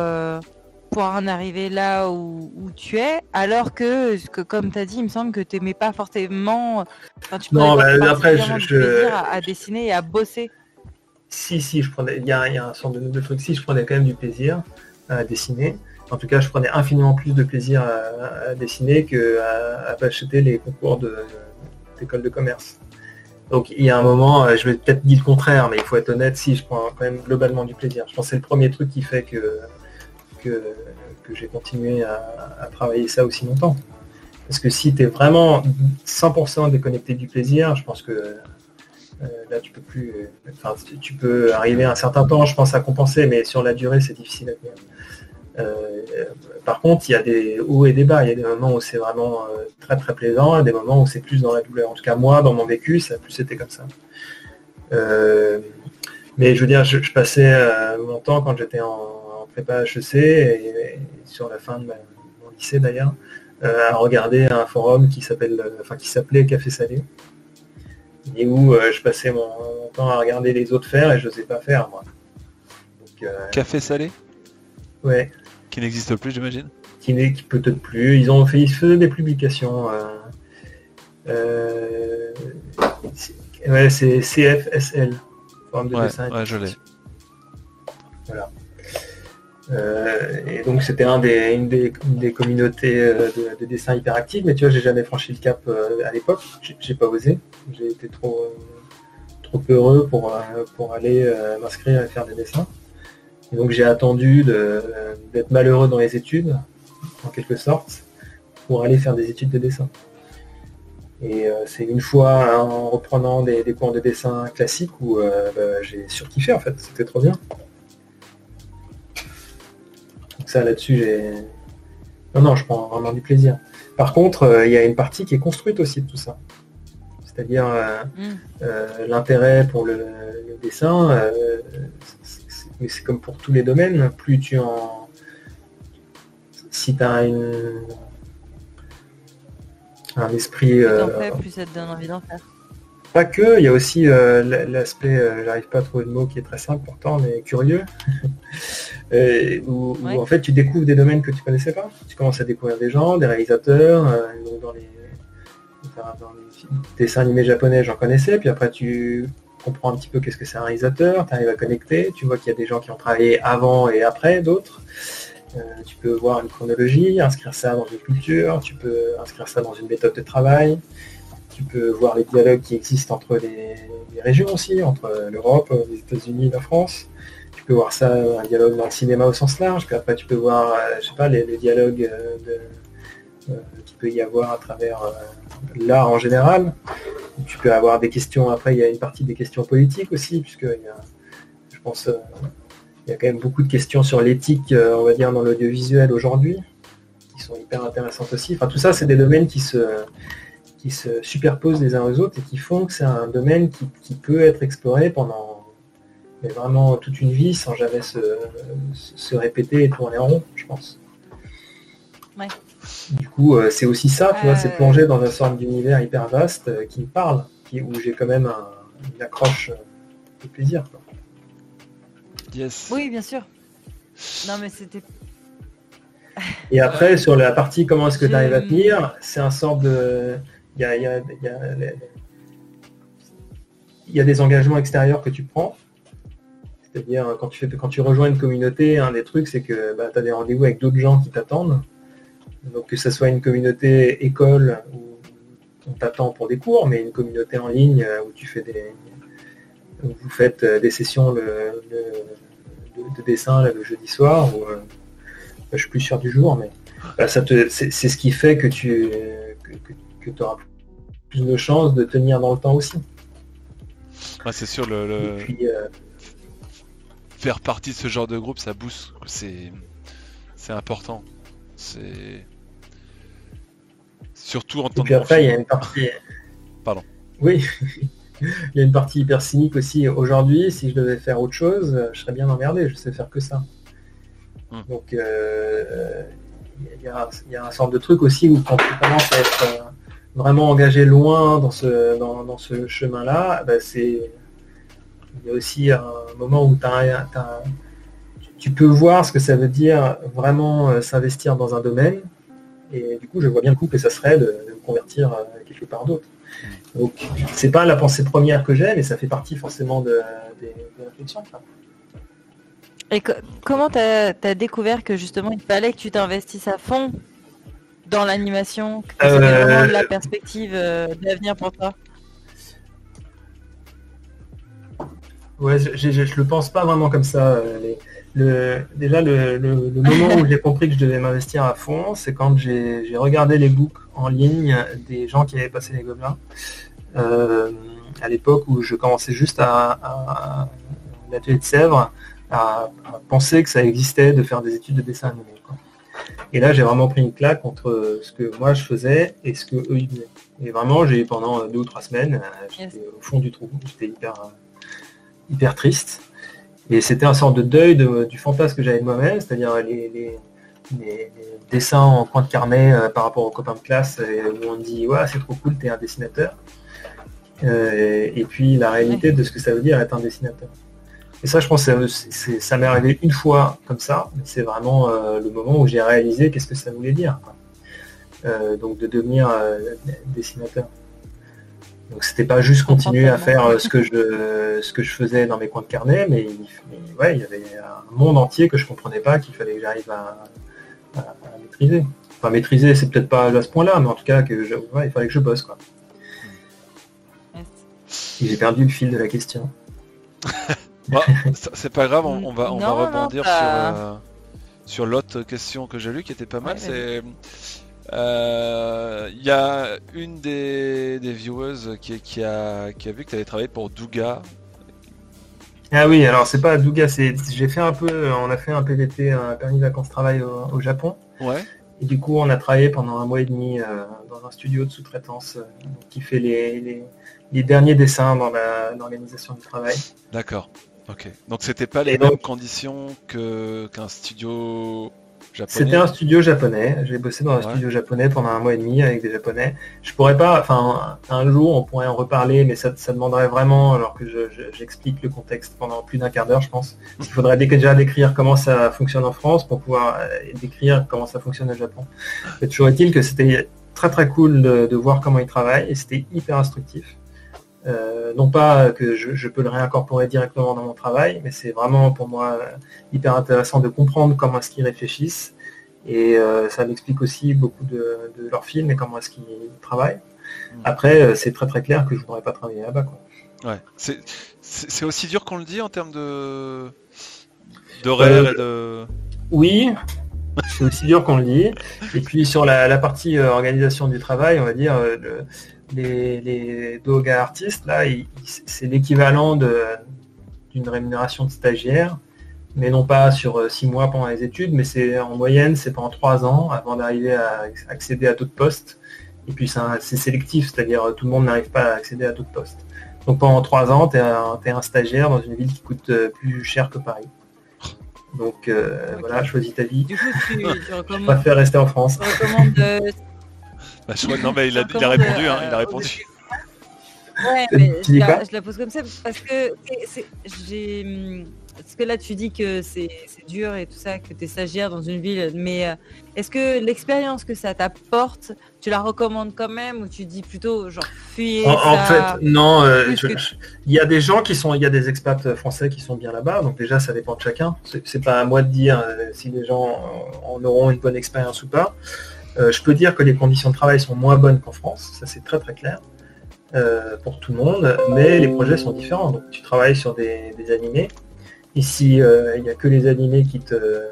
pour en arriver là où, où, tu es, alors que, que comme tu as dit, il me semble que tu n'aimais pas forcément. Enfin, tu non, bah, après, je, à, à, dessiner et à bosser si, si, je prenais, il y, a, un sort de, de truc, si, je prenais quand même du plaisir à dessiner. En tout cas, je prenais infiniment plus de plaisir à, dessiner que à, acheter les concours d'école de, commerce. Donc il y a un moment, euh, je vais peut-être dire le contraire, mais il faut être honnête, si je prends quand même globalement du plaisir. Je pense que c'est le premier truc qui fait que, que, j'ai continué à, travailler ça aussi longtemps. Parce que si tu es vraiment 100% déconnecté du plaisir, je pense que euh, là, tu peux plus. Enfin, tu peux arriver à un certain temps, je pense, à compenser, mais sur la durée, c'est difficile à tenir. Euh, par contre, il y a des hauts et des bas. Il y a des moments où c'est vraiment euh, très très plaisant, et des moments où c'est plus dans la douleur. En tout cas, moi, dans mon vécu, ça a plus été comme ça. mais je veux dire, je, passais mon temps quand j'étais en, prépa HEC et, sur la fin de mon lycée d'ailleurs, à regarder un forum qui s'appelle, enfin qui s'appelait Café Salé et où euh, je passais mon, temps à regarder les autres faire et je sais pas faire moi. Euh, Café salé? Ouais. Qui n'existe plus j'imagine Qui n'est peut-être plus. Ils ont fait ils faisaient des publications. Euh, ouais, c'est CFSL. Forme de dessin ouais, je l'ai. Voilà. Euh, et donc c'était un des, une, des, communautés euh, de, dessin hyperactive, mais tu vois, j'ai jamais franchi le cap euh, à l'époque, j'ai pas osé, j'ai été trop, trop heureux pour, pour aller m'inscrire et faire des dessins. Et donc j'ai attendu d'être malheureux dans les études, en quelque sorte, pour aller faire des études de dessin. Et c'est une fois en reprenant des, cours de dessin classiques où bah, j'ai surkiffé en fait, c'était trop bien ça là-dessus, j'ai. Non, non, je prends vraiment du plaisir. Par contre, euh, il y a une partie qui est construite aussi de tout ça. C'est-à-dire euh, mm. euh, l'intérêt pour le, dessin, mais c'est comme pour tous les domaines, plus tu en. Si tu as une... un esprit. plus ça te donne envie d'en faire. Pas que, il y a aussi euh, l'aspect, euh, j'arrive pas à trouver de mot qui est très simple pourtant, mais curieux, où, en fait tu découvres des domaines que tu connaissais pas. Tu commences à découvrir des gens, des réalisateurs, euh, dans, les, dessins animés japonais j'en connaissais, puis après tu comprends un petit peu qu'est-ce que c'est un réalisateur, tu arrives à connecter, tu vois qu'il y a des gens qui ont travaillé avant et après d'autres. tu peux voir une chronologie, inscrire ça dans une culture, tu peux inscrire ça dans une méthode de travail tu peux voir les dialogues qui existent entre les, régions aussi, entre l'Europe, les États-Unis, la France. Tu peux voir ça, un dialogue dans le cinéma au sens large, puis après tu peux voir, euh, je sais pas, les, dialogues euh, euh, qu'il peut y avoir à travers l'art en général. Tu peux avoir des questions, après il y a une partie des questions politiques aussi, puisque y a, je pense, il y a quand même beaucoup de questions sur l'éthique, on va dire, dans l'audiovisuel aujourd'hui, qui sont hyper intéressantes aussi. Enfin, tout ça, c'est des domaines qui se, qui se superposent les uns aux autres et qui font que c'est un domaine qui, peut être exploré pendant vraiment toute une vie sans jamais se, répéter et tourner en rond, je pense. Du coup, euh, c'est aussi ça, tu vois, c'est plonger dans un sorte d'univers hyper vaste euh, qui me parle, qui, où j'ai quand même une accroche euh, de plaisir. Yes. Oui, bien sûr. Non, mais c'était et après, sur la partie comment est-ce que tu arrives à tenir, c'est un sort de il y a, des engagements extérieurs que tu prends. C'est-à-dire quand tu, fais, quand tu rejoins une communauté, un des trucs, c'est que bah, tu as des rendez-vous avec d'autres gens qui t'attendent. Donc que ce soit une communauté école où on t'attend pour des cours, mais une communauté en ligne euh, où tu fais des. Où vous faites euh, des sessions de, dessin le jeudi soir, ou euh, je suis plus sûr du jour, mais bah, c'est, ce qui fait que tu, tu auras plus de chances de tenir dans le temps aussi. c'est sûr, le, faire partie de ce genre de groupe, ça booste. C'est, c'est important. C'est surtout en tant que. après, il y a une partie. Pardon. Oui. il y a une partie hyper cynique aussi. Aujourd'hui, si je devais faire autre chose, je serais bien emmerdé. Je sais faire que ça. Hmm. Donc, euh, il y, a, y, un sorte de truc aussi où quand tu commences à être euh, vraiment engagé loin dans ce, dans, ce chemin-là, bah, c'est il y a aussi un moment où tu peux voir ce que ça veut dire vraiment euh, s'investir dans un domaine. Et du coup, je vois bien le coup que ça serait de, me convertir quelque part d'autre. Donc, c'est pas la pensée première que j'ai, mais ça fait partie forcément de, des, réflexions. Et comment tu as, découvert que justement il fallait que tu t'investisses à fond dans l'animation, que c'était euh, vraiment la perspective euh, d'avenir pour toi? Ouais, je, je, le pense pas vraiment comme ça. Le, déjà, le, moment où j'ai compris que je devais m'investir à fond, c'est quand j'ai regardé les books en ligne des gens qui avaient passé les gobelins. Euh, à l'époque où je commençais juste à, à l'atelier de Sèvres, à, penser que ça existait de faire des études de dessin animé. Et là, j'ai vraiment pris une claque entre ce que moi je faisais et ce que eux ils faisaient. Et vraiment, j'ai pendant deux ou trois semaines, euh, j'étais au fond du trou. J'étais hyper, hyper triste. Et c'était un sorte de deuil du fantasme que j'avais de moi-même, c'est-à-dire les, dessins en coin de carnet euh, par rapport aux copains de classe où on dit ouais c'est trop cool, t'es un dessinateur. et puis la réalité de ce que ça veut dire être un dessinateur. Et ça, je pense, que ça m'est arrivé une fois comme ça, c'est vraiment euh, le moment où j'ai réalisé qu'est-ce que ça voulait dire. Euh, donc de devenir euh, dessinateur. Donc c'était pas juste continuer à faire ce que je ce que je faisais dans mes coins de carnet, mais, ouais, il y avait un monde entier que je comprenais pas qu'il fallait que j'arrive à, maîtriser. Enfin maîtriser, c'est peut-être pas à ce point-là, mais en tout cas que il fallait que je bosse quoi. J'ai perdu le fil de la question. Bah, c'est pas grave, on, va, on va rebondir sur, euh, sur l'autre question que j'ai lue qui était pas mal. c'est euh, il y a une des, des viewers qui, qui, a, qui a vu que tu avais travaillé pour Douga. Ah oui, alors c'est pas Douga, c'est j'ai fait un peu, on a fait un PVT, un permis de vacances travail au, Japon. Ouais. Et du coup, on a travaillé pendant un mois et demi euh, dans un studio de sous-traitance qui fait les, les, les, derniers dessins dans l'organisation du travail. D'accord. Ok. Donc c'était pas les mêmes conditions que qu'un studio. C'était un studio japonais. J'ai bossé dans un studio japonais pendant un mois et demi avec des japonais. Je pourrais pas, enfin, un jour on pourrait en reparler, mais ça, demanderait vraiment, alors que j'explique le contexte pendant plus d'un quart d'heure, je pense. Il faudrait déjà décrire comment ça fonctionne en France pour pouvoir euh, décrire comment ça fonctionne au Japon. Mais toujours est-il que c'était très très cool de, de voir comment ils travaillent et c'était hyper instructif. Euh, non pas que je, peux le réincorporer directement dans mon travail, mais c'est vraiment pour moi hyper intéressant de comprendre comment est-ce qu'ils réfléchissent. Et euh, ça m'explique aussi beaucoup de, leurs films et comment est-ce qu'ils travaillent. Mm. Après, euh, c'est très très clair que je ne voudrais pas travailler là-bas. Ouais. C'est aussi dur qu'on le dit en termes de d'horaire et de. Oui, c'est aussi dur qu'on le dit. Et puis sur la, partie organisation du travail, on va dire, les, les Doga artistes, là, c'est l'équivalent d'une rémunération de stagiaire, mais non pas sur euh, six mois pendant les études, mais c'est en moyenne, c'est pendant trois ans avant d'arriver à accéder à d'autres postes. Et puis c'est sélectif, c'est-à-dire euh, tout le monde n'arrive pas à accéder à d'autres postes. Donc pendant trois ans, tu es, un stagiaire dans une ville qui coûte euh, plus cher que Paris. Donc voilà, choisis ta vie. Du coup, tu, tu préfère rester en France. Bah, non, mais il a, répondu, hein, il a répondu. Ouais, mais je la, pose comme ça parce que j'ai. Hum, parce que là, tu dis que c'est dur et tout ça, que tu es stagiaire dans une ville, mais euh, est-ce que l'expérience que ça t'apporte, tu la recommandes quand même ou tu dis plutôt genre fuyez En, fait, non. Euh, il y a des gens qui sont, il y a des expats français qui sont bien là-bas, donc déjà ça dépend de chacun. C'est pas à moi de dire euh, si les gens en auront une bonne expérience ou pas. Euh, je peux dire que les conditions de travail sont moins bonnes qu'en France, ça c'est très très clair euh, pour tout le monde, mais les projets sont différents. Donc tu travailles sur des, animés. Ici, euh, il n'y a que les animés qui te,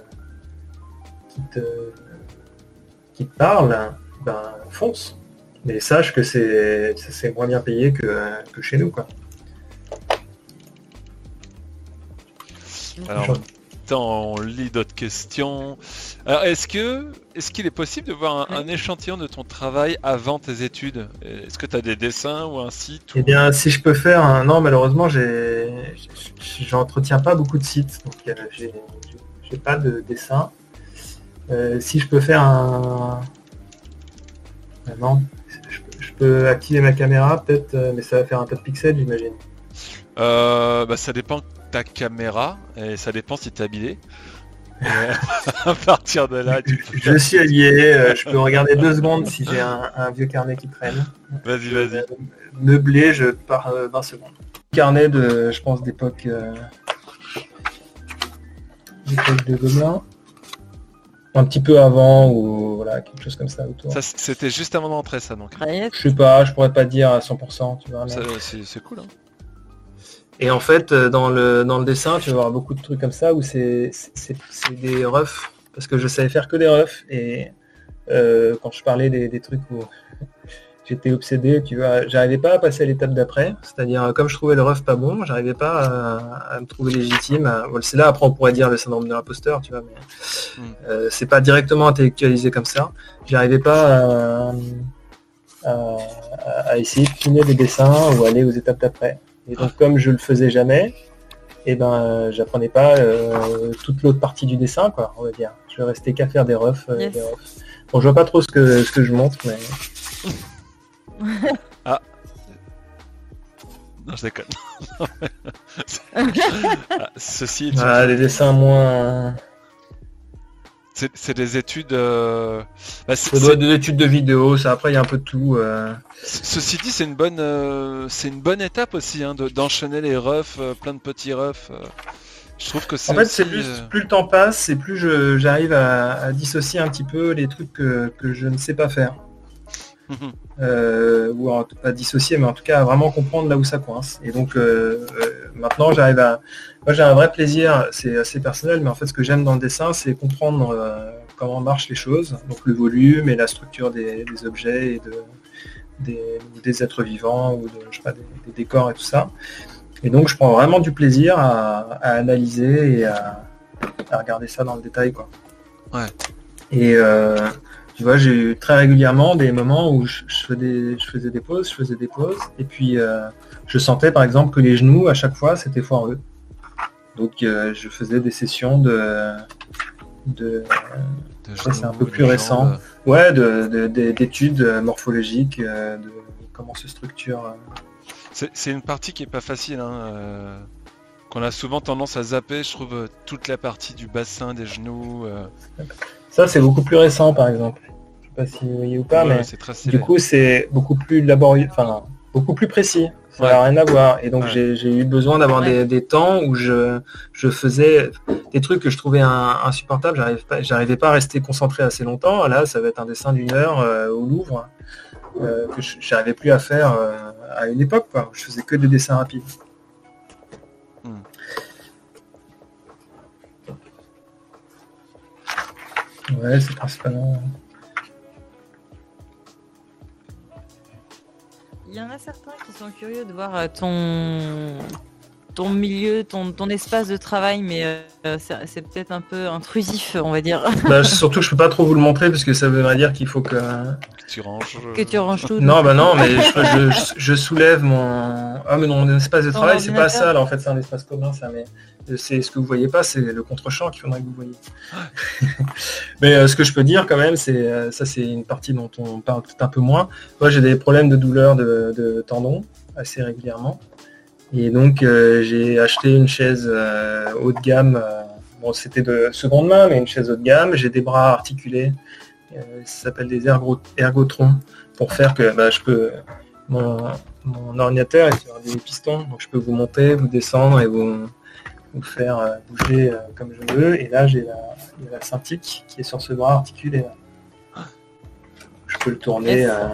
qui te, qui te parlent, ben fonce. Mais sache que c'est moins bien payé que, que chez nous. Quoi. Alors, on lit d'autres questions. Alors, est-ce que est-ce qu'il est possible de voir un, échantillon de ton travail avant tes études? Est-ce que tu as des dessins ou un site Eh bien, si je peux faire un... Non, malheureusement, j'ai j'entretiens pas beaucoup de sites, donc euh, j'ai pas de dessin. Euh, si je peux faire un... Euh, non, je, peux activer ma caméra peut-être, mais ça va faire un tas de pixels, j'imagine. bah, ça dépend ta caméra et ça dépend si tu es habillé. à partir de là, Je suis allié, euh, je peux regarder deux secondes si j'ai un, vieux carnet qui traîne. Vas-y, vas-y. meublé, je pars 20 euh, secondes. Carnet de, je pense, d'époque euh, de Gobelin. Un petit peu avant ou voilà, quelque chose comme ça autour. c'était juste avant d'entrer ça donc. Je sais pas, je pourrais pas dire à 100%, tu vois. C'est cool. Hein. Et en fait, euh, dans le, dans le dessin, tu vas avoir beaucoup de trucs comme ça où c'est des refs, parce que je savais faire que des refs. Et euh, quand je parlais des, trucs où j'étais obsédé, tu vois, j'arrivais pas à passer à l'étape d'après. C'est-à-dire, comme je trouvais le ref pas bon, j'arrivais pas à, me trouver légitime. c'est là, après, on pourrait dire le syndrome de l'imposteur, tu vois, mais euh, c'est pas directement intellectualisé comme ça. J'arrivais pas à, à, essayer de finir des dessins ou aller aux étapes d'après. Et donc comme je le faisais jamais, et eh ben j'apprenais pas euh, toute l'autre partie du dessin, quoi, on va dire. Je restais qu'à faire des refs, euh, Bon, je vois pas trop ce que ce que je montre, mais. ah. Non, je déconne. ah, ceci. Ah, les dessins moins c'est des études. Euh... Bah, ça des études de vidéo, ça après il y a un peu de tout. Euh. Ceci dit, c'est une bonne, euh, c'est une bonne étape aussi hein, d'enchaîner les refs, euh, plein de petits refs. Je trouve que c'est. En fait, c'est plus, plus le temps passe, et plus j'arrive à, dissocier un petit peu les trucs que, que je ne sais pas faire. Euh, ou pas dissocier, mais en tout cas vraiment comprendre là où ça coince. Et donc euh, euh, maintenant j'arrive à... Moi j'ai un vrai plaisir, c'est assez personnel, mais en fait ce que j'aime dans le dessin, c'est comprendre comment marchent les choses, donc le volume et la structure des, objets et de, des, êtres vivants ou de, je sais pas, des, décors et tout ça. Et donc je prends vraiment du plaisir à, analyser et à, regarder ça dans le détail. Quoi. Ouais. Et, tu vois, j'ai eu très régulièrement des moments où je, faisais, je faisais des pauses, je faisais des pauses, et puis euh, je sentais par exemple que les genoux, à chaque fois, c'était foireux. Donc euh, je faisais des sessions de... de, c'est un peu plus récent. Ouais, d'études morphologiques, de comment se structure. C'est une partie qui est pas facile. Hein, euh, qu'on a souvent tendance à zapper, je trouve, toute la partie du bassin, des genoux. Ça, c'est beaucoup plus récent, par exemple. Je sais pas si vous voyez ou pas, mais du coup, c'est beaucoup plus laborieux, enfin, beaucoup plus précis. Ça n'a rien à voir. Et donc, j'ai eu besoin d'avoir des, temps où je, faisais des trucs que je trouvais insupportables. J'arrivais pas, pas à rester concentré assez longtemps. Là, ça va être un dessin d'une heure euh, au Louvre euh, que je n'arrivais plus à faire euh, à une époque. Quoi, où je faisais que des dessins rapides. Ouais, c'est principalement. Il y en a certains qui sont curieux de voir euh, ton ton milieu, ton, ton espace de travail, mais euh, c'est peut-être un peu intrusif, on va dire. Bah, surtout, je peux pas trop vous le montrer parce que ça veut dire qu'il faut que... tu ranges. Que tu ranges tout. Non, bah non, mais je, soulève mon. Ah, mais non, mon espace de travail, c'est pas ça. Là, en fait, c'est un espace commun, ça. Mais c'est ce que vous voyez pas, c'est le contre-champ qu'il faudrait que vous voyez. Mais euh, ce que je peux dire quand même, c'est euh, ça, c'est une partie dont on parle peut-être un peu moins. Moi, j'ai des problèmes de douleur de, tendons assez régulièrement, et donc euh, j'ai acheté une chaise haut de gamme. bon, c'était de seconde main, mais une chaise haut de gamme. J'ai des bras articulés, ça s'appelle des ergo ergotrons, pour faire que bah, je peux mon, mon ordinateur est sur des pistons, donc je peux vous monter, vous descendre et vous faire euh, bouger euh, comme je veux. Et là, j'ai la, la qui est sur ce bras articulé. Je peux le tourner. Euh,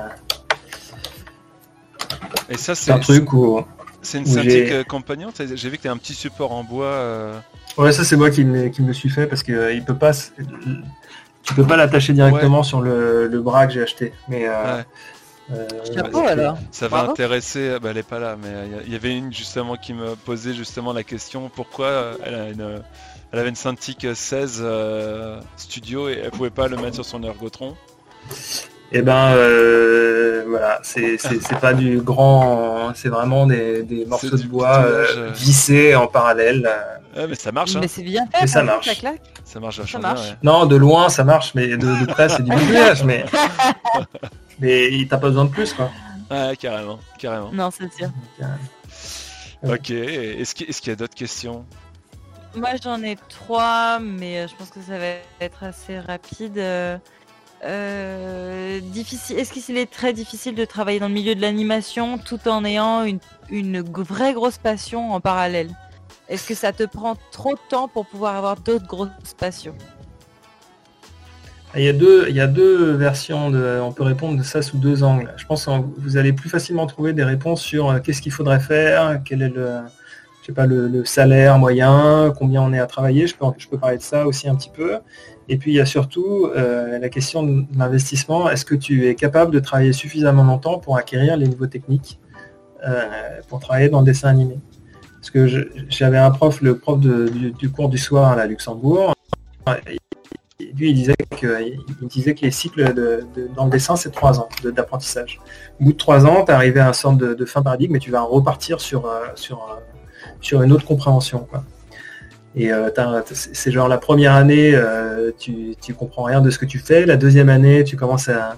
et ça, c'est un truc où. C'est une cintiq compagnon J'ai vu que tu as un petit support en bois. Ouais, ça c'est moi qui me, qui me suis fait parce que il peut pas. Tu peux pas l'attacher directement sur le, bras que j'ai acheté. Mais Ça va intéresser, bah, elle est pas là, mais il y, avait une justement qui me posait justement la question pourquoi elle, a une, elle avait une Cintiq 16 Studio et elle pouvait pas le mettre sur son ergotron. Et eh ben euh, voilà, c'est pas du grand, c'est vraiment des, morceaux de bois euh, vissés en parallèle. mais ça marche. Mais hein. c'est bien fait. ça marche. Ça marche ça marche. Non, de loin ça marche, mais de, près c'est du doublage, mais mais t'as pas besoin de plus quoi. Ouais, carrément, carrément. Non, c'est sûr. Ok. Est-ce qu'il y a d'autres questions? Moi j'en ai trois, mais je pense que ça va être assez rapide. Euh, difficile. Est-ce qu'il est très difficile de travailler dans le milieu de l'animation tout en ayant une, vraie grosse passion en parallèle? Est-ce que ça te prend trop de temps pour pouvoir avoir d'autres grosses passions? Il y, a deux, versions, on peut répondre de ça sous deux angles. Je pense que vous allez plus facilement trouver des réponses sur euh, qu'est-ce qu'il faudrait faire, quel est le, salaire moyen, combien on est à travailler. Je peux, je peux parler de ça aussi un petit peu. Et puis il y a surtout euh, la question de l'investissement. Est-ce que tu es capable de travailler suffisamment longtemps pour acquérir les niveaux techniques euh, pour travailler dans le dessin animé? Parce que j'avais un prof, le prof du, cours du soir à Luxembourg. lui, il disait que, il disait que les cycles dans le dessin, c'est trois ans d'apprentissage. Au bout de trois ans, tu es arrivé à un sorte de, fin paradigme et tu vas repartir sur, euh, sur, sur une autre compréhension. Et euh, c'est genre la première année, euh, tu, tu comprends rien de ce que tu fais. La deuxième année, tu commences à,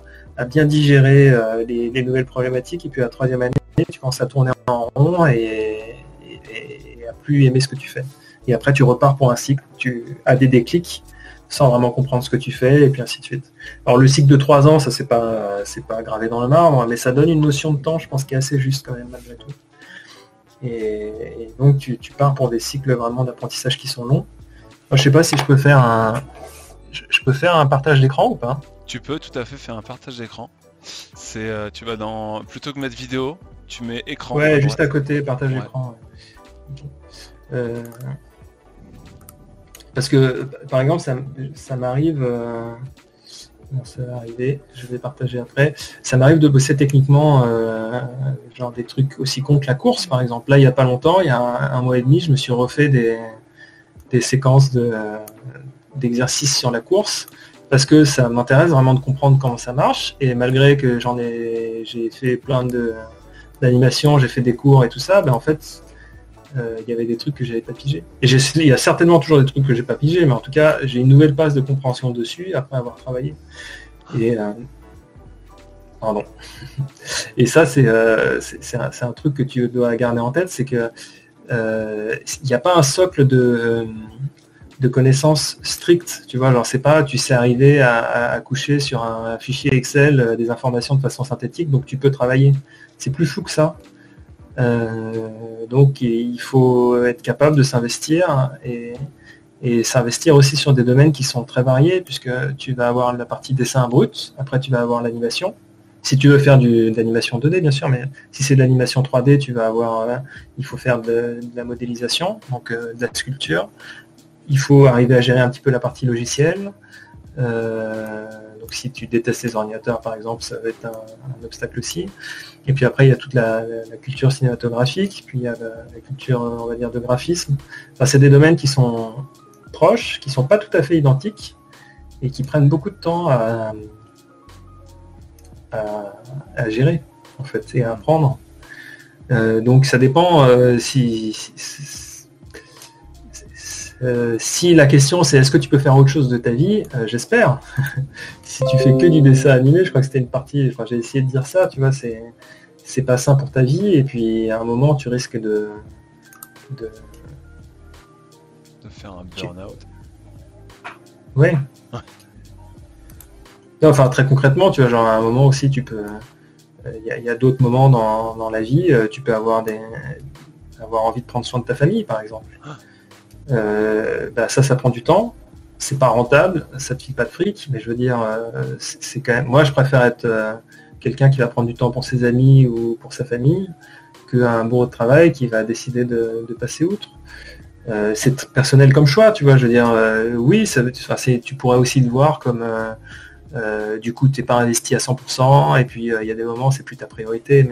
bien digérer euh, les, nouvelles problématiques. Et puis la troisième année, tu commences à tourner en rond et, à plus aimer ce que tu fais. Et après, tu repars pour un cycle. Tu as des déclics sans vraiment comprendre ce que tu fais et puis ainsi de suite. Alors le cycle de trois ans, ça c'est pas c'est pas gravé dans le marbre, mais ça donne une notion de temps, je pense, qui est assez juste quand même malgré tout. Et, donc tu, pars pour des cycles vraiment d'apprentissage qui sont longs. Moi, je sais pas si je peux faire un, je, peux faire un partage d'écran ou pas Tu peux tout à fait faire un partage d'écran. C'est, euh, tu vas dans, plutôt que mettre vidéo, tu mets écran. Ouais, juste à côté, partage d'écran. Euh, parce que, par exemple, ça, m'arrive. Euh, ça va arriver, je vais partager après. Ça m'arrive de bosser techniquement, euh, genre des trucs aussi cons que la course, par exemple. Là, il n'y a pas longtemps, il y a un, mois et demi, je me suis refait des, séquences d'exercices sur la course parce que ça m'intéresse vraiment de comprendre comment ça marche. Et malgré que j'en ai, j'ai fait plein d'animations, j'ai fait des cours et tout ça, ben en fait, euh, il y avait des trucs que j'avais pas pigé. Et il y a certainement toujours des trucs que j'ai pas pigé, mais en tout cas, j'ai une nouvelle base de compréhension dessus après avoir travaillé. Et euh, pardon. Et ça, euh, c'est un, truc que tu dois garder en tête, c'est que il n'y a pas un socle de, de connaissances strictes. Tu vois, genre c'est pas tu sais arriver à, coucher sur un fichier Excel des informations de façon synthétique, donc tu peux travailler. C'est plus flou que ça. Euh, donc il faut être capable de s'investir et, s'investir aussi sur des domaines qui sont très variés puisque tu vas avoir la partie dessin brut, après tu vas avoir l'animation. Si tu veux faire de l'animation 2D bien sûr, mais si c'est de l'animation 3D, tu vas avoir, euh, il faut faire de, la modélisation, donc euh, de la sculpture. Il faut arriver à gérer un petit peu la partie logicielle. donc si tu détestes les ordinateurs par exemple, ça va être un obstacle aussi. Et puis après, il y a toute la, culture cinématographique, puis il y a la, culture, on va dire, de graphisme. Enfin, c'est des domaines qui sont proches, qui sont pas tout à fait identiques, et qui prennent beaucoup de temps à, gérer, en fait, et à apprendre. Euh, donc ça dépend euh, si, euh, si, la question c'est est-ce que tu peux faire autre chose de ta vie, j'espère. si tu fais que du dessin animé, je crois que c'était une partie, enfin j'ai essayé de dire ça, tu vois, c'est c'est pas sain pour ta vie et puis à un moment tu risques de de, faire un burn-out. Ouais. enfin très concrètement, tu vois, genre à un moment aussi tu peux. Il y a, d'autres moments dans, la vie, euh, tu peux avoir des avoir envie de prendre soin de ta famille par exemple. Euh, bah, ça, ça prend du temps. C'est pas rentable, ça te file pas de fric, mais je veux dire, euh, c'est quand même. Moi, je préfère être quelqu'un qui va prendre du temps pour ses amis ou pour sa famille qu'un bourreau de travail qui va décider de, passer outre. Euh, c'est personnel comme choix, tu vois. Je veux dire, euh, oui, tu pourrais aussi le voir comme du coup, tu n'es pas investi à 100%, et puis il y a des moments, c'est plus ta priorité,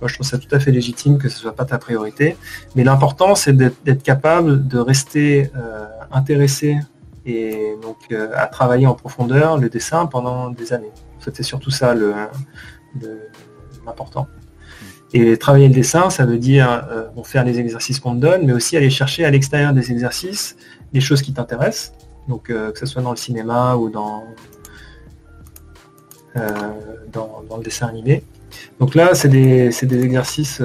moi, je trouve ça tout à fait légitime que ce soit pas ta priorité. Mais l'important, c'est d'être capable de rester intéressé et donc à travailler en profondeur le dessin pendant des années. C'est surtout ça l'important. Et travailler le dessin, ça veut dire euh, faire les exercices qu'on te donne, mais aussi aller chercher à l'extérieur des exercices les choses qui t'intéressent. Donc euh, que ce soit dans le cinéma ou dans, euh, dans, le dessin animé. Donc là, c'est des, exercices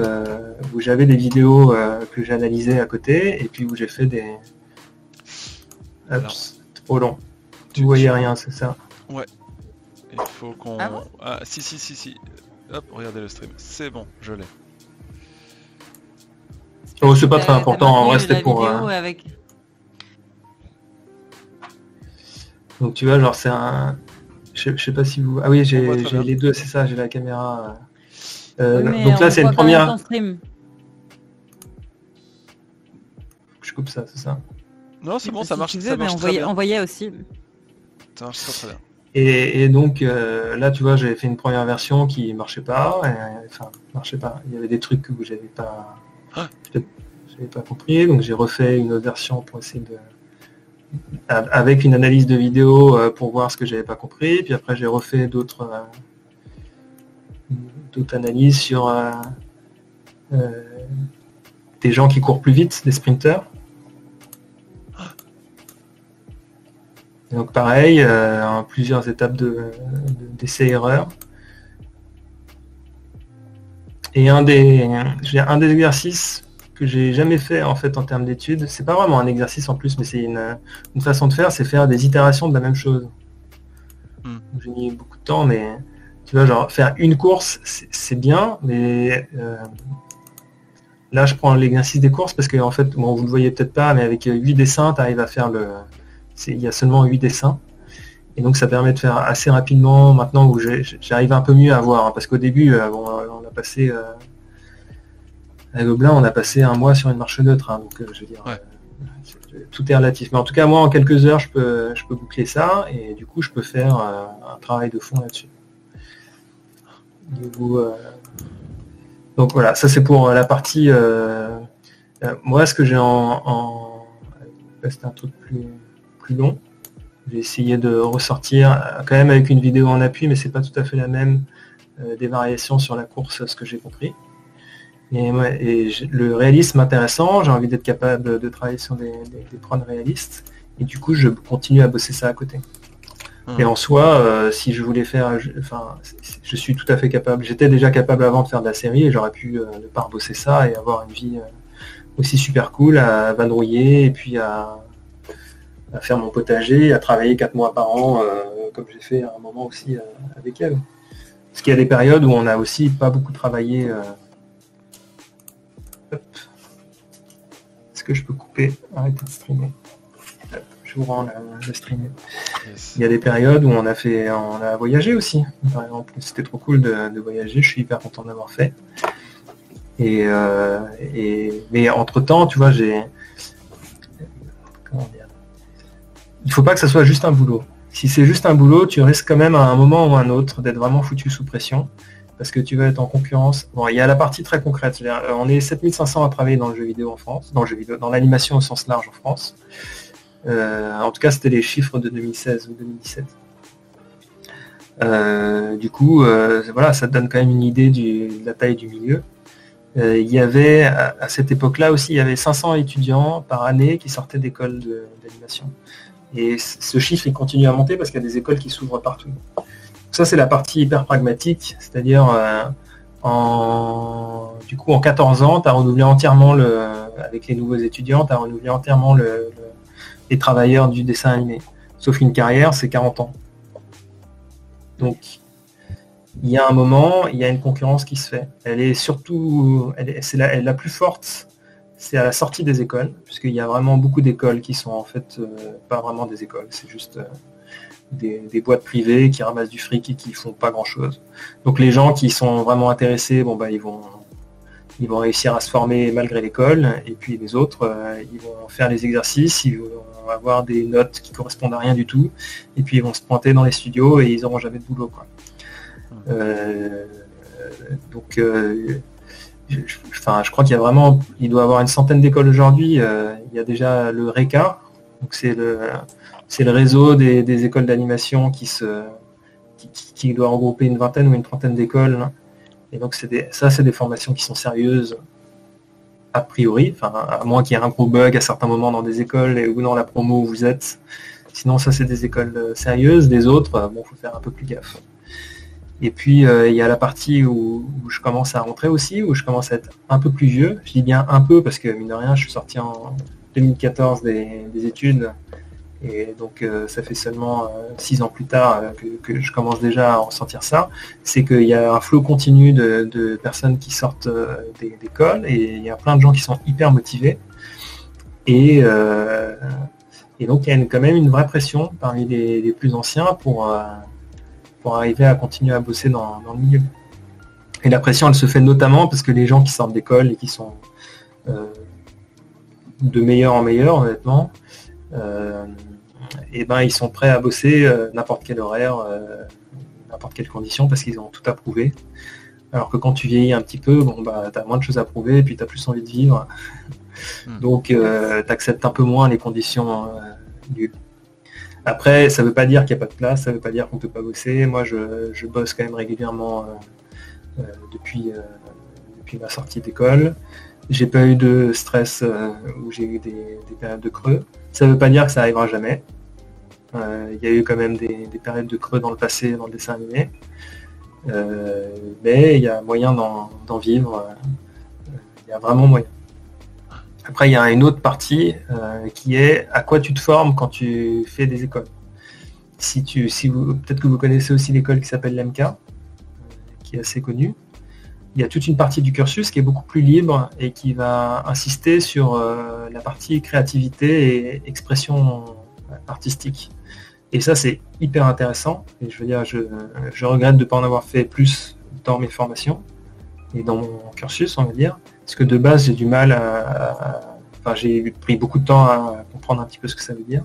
où j'avais des vidéos que j'ai analysées à côté et puis où j'ai fait des... Hop, trop long. Tu voyais rien, c'est ça Ouais. Il faut qu'on... Ah, ah, si, si, si, si. Hop, regardez le stream. C'est bon, je l'ai. Oh, c'est pas très important, en vrai c'était pour... Euh, donc tu vois, genre c'est un... Je, sais pas si vous... Ah oui, j'ai les deux, c'est ça, j'ai la caméra... Euh, donc là c'est une première... Je coupe ça, c'est ça. Non, c'est bon, ça marche, ça marche très on voyait aussi. Ça marche très très bien. Et, donc euh, là, tu vois, j'avais fait une première version qui marchait pas. enfin, marchait pas. Il y avait des trucs que j'avais pas, ah. pas compris. Donc j'ai refait une autre version pour essayer de, avec une analyse de vidéo euh, pour voir ce que j'avais pas compris. Puis après, j'ai refait d'autres, euh, analyses sur des gens qui courent plus vite, des sprinters. donc pareil, euh, plusieurs étapes d'essai-erreur. Et un des, un des exercices que j'ai jamais fait en fait en termes d'études, c'est pas vraiment un exercice en plus, mais c'est une, façon de faire, c'est faire des itérations de la même chose. Hmm. J'ai mis beaucoup de temps, mais tu vois, genre faire une course, c'est bien, mais euh, là je prends l'exercice des courses parce que en fait, bon, vous le voyez peut-être pas, mais avec 8 dessins, tu arrives à faire le, il y a seulement 8 dessins. Et donc ça permet de faire assez rapidement, maintenant où j'arrive un peu mieux à voir, hein, parce qu'au début, euh, on a passé, euh, à Gobelin, on a passé un mois sur une marche neutre, hein, donc euh, je veux dire, tout est relatif. Mais en tout cas, moi, en quelques heures, je peux, je peux boucler ça, et du coup, je peux faire un travail de fond là-dessus. donc voilà, ça c'est pour la partie... moi, ce que j'ai en... en... C'est un truc plus long. J'ai essayé de ressortir euh, quand même avec une vidéo en appui, mais c'est pas tout à fait la même euh, des variations sur la course, ce que j'ai compris. Et, le réalisme intéressant, j'ai envie d'être capable de travailler sur des, des, réalistes. Et du coup, je continue à bosser ça à côté. Ah. Et en soi, euh, si je voulais faire, je, enfin, je suis tout à fait capable. J'étais déjà capable avant de faire de la série et j'aurais pu ne pas rebosser ça et avoir une vie aussi super cool à vadrouiller et puis à, à faire mon potager, à travailler quatre mois par an, euh, comme j'ai fait à un moment aussi euh, avec elle. Parce qu'il y a des périodes où on a aussi pas beaucoup travaillé. Est-ce que je peux couper Arrêtez de streamer. je vous rends le streamer. Il y a des périodes où on a fait, on a voyagé aussi. Par exemple, c'était trop cool de, voyager. Je suis hyper content d'avoir fait. Et, et, mais entre temps, tu vois, j'ai comment dire? Il faut pas que ça soit juste un boulot. Si c'est juste un boulot, tu risques quand même à un moment ou à un autre d'être vraiment foutu sous pression parce que tu vas être en concurrence. Bon, il y a la partie très concrète. Euh, on est 7500 à travailler dans le jeu vidéo en France, dans le jeu vidéo, dans l'animation au sens large en France. Euh, en tout cas, c'était les chiffres de 2016 ou 2017. Euh, du coup, voilà, ça te donne quand même une idée de la taille du milieu. il y avait, à, cette époque-là aussi, il y avait 500 étudiants par année qui sortaient d'écoles d'animation. Et ce chiffre, il continue à monter parce qu'il y a des écoles qui s'ouvrent partout. Ça, c'est la partie hyper pragmatique, c'est-à-dire, euh, en, du coup, en 14 ans, tu as renouvelé entièrement, le, avec les nouveaux étudiants, tu as renouvelé entièrement le, les travailleurs du dessin animé. Sauf une carrière, c'est 40 ans. Donc, il y a un moment, il y a une concurrence qui se fait. Elle est surtout, c'est la, la plus forte c'est à la sortie des écoles, puisqu'il y a vraiment beaucoup d'écoles qui sont en fait euh, pas vraiment des écoles, c'est juste euh, des, boîtes privées qui ramassent du fric et qui font pas grand chose. Donc les gens qui sont vraiment intéressés, bon bah ils vont ils vont réussir à se former malgré l'école, et puis les autres, euh, ils vont faire les exercices, ils vont avoir des notes qui correspondent à rien du tout, et puis ils vont se pointer dans les studios et ils n'auront jamais de boulot. Quoi. donc je, enfin, je crois qu'il y a vraiment, il doit avoir une centaine d'écoles aujourd'hui. il y a déjà le RECA, donc c'est le, c'est le réseau des, écoles d'animation qui doit regrouper une vingtaine ou une trentaine d'écoles. Et donc ça, c'est des formations qui sont sérieuses a priori, à moins qu'il y ait un gros bug à certains moments dans des écoles et, ou dans la promo où vous êtes. Sinon, ça, c'est des écoles euh, sérieuses. Des autres, euh, bon, faut faire un peu plus gaffe. Et puis, euh, il y a la partie où, je commence à rentrer aussi, où je commence à être un peu plus vieux. Je dis bien un peu parce que, mine de rien, je suis sorti en 2014 des études et donc euh, ça fait seulement euh, six ans plus tard euh, que, je commence déjà à ressentir ça, c'est qu'il y a un flot continu de, personnes qui sortent d'école et il y a plein de gens qui sont hyper motivés. Et, et donc il y a quand même une vraie pression parmi les, plus anciens pour, pour arriver à continuer à bosser dans, le milieu. Et la pression, elle se fait notamment parce que les gens qui sortent d'école et qui sont de meilleur en meilleur, honnêtement, et ben ils sont prêts à bosser euh, n'importe quel horaire, euh, n'importe quelle condition parce qu'ils ont tout approuvé. Alors que quand tu vieillis un petit peu, bon bah as moins de choses à prouver et puis tu as plus envie de vivre. Hmm. Donc euh, tu acceptes un peu moins les conditions du Après, ça ne veut pas dire qu'il n'y a pas de place, ça ne veut pas dire qu'on ne peut pas bosser. Moi, je, bosse quand même régulièrement depuis, depuis ma sortie d'école. J'ai pas eu de stress où j'ai eu des, périodes de creux. Ça ne veut pas dire que ça arrivera jamais. Euh, il y a eu quand même des, périodes de creux dans le passé dans le dessin animé. Euh, mais il y a moyen d'en vivre. Euh, il y a vraiment moyen. Après, il y a une autre partie qui est à quoi tu te formes quand tu fais des écoles. Si peut-être que vous connaissez aussi l'école qui s'appelle l'MK, qui est assez connue. Il y a toute une partie du cursus qui est beaucoup plus libre et qui va insister sur la partie créativité et expression artistique. Et ça, c'est hyper intéressant. Et je veux dire, je, regrette de ne pas en avoir fait plus dans mes formations et dans mon cursus, on va dire. Parce que de base, j'ai du mal à, Enfin, j'ai pris beaucoup de temps à comprendre un petit peu ce que ça veut dire.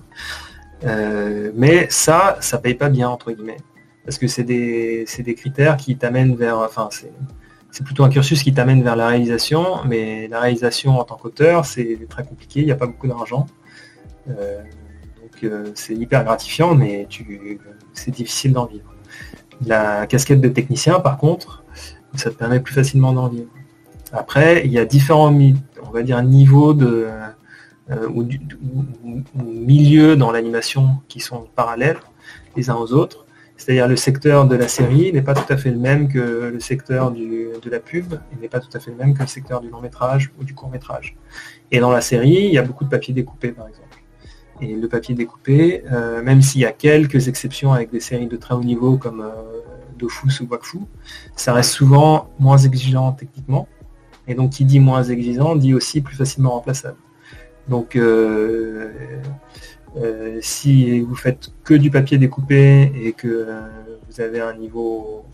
Euh, mais ça, ça paye pas bien, entre guillemets. Parce que c'est des, des, critères qui t'amènent vers... Enfin, c'est plutôt un cursus qui t'amène vers la réalisation, mais la réalisation en tant qu'auteur, c'est très compliqué, il n'y a pas beaucoup d'argent. Euh, c'est hyper gratifiant, mais c'est difficile d'en vivre. La casquette de technicien, par contre, ça te permet plus facilement d'en vivre. Après, il y a différents, on va dire, niveaux de euh, ou, milieux dans l'animation qui sont parallèles les uns aux autres. C'est-à-dire le secteur de la série n'est pas tout à fait le même que le secteur de la pub, il n'est pas tout à fait le même que le secteur du long métrage ou du court métrage. Et dans la série, il y a beaucoup de papier découpé, par exemple et le papier découpé, euh, même s'il y a quelques exceptions avec des séries de très haut niveau comme euh, Dofus ou Wakfu, ça reste souvent moins exigeant techniquement. Et donc qui dit moins exigeant dit aussi plus facilement remplaçable. Donc euh, si vous faites que du papier découpé et que vous avez un niveau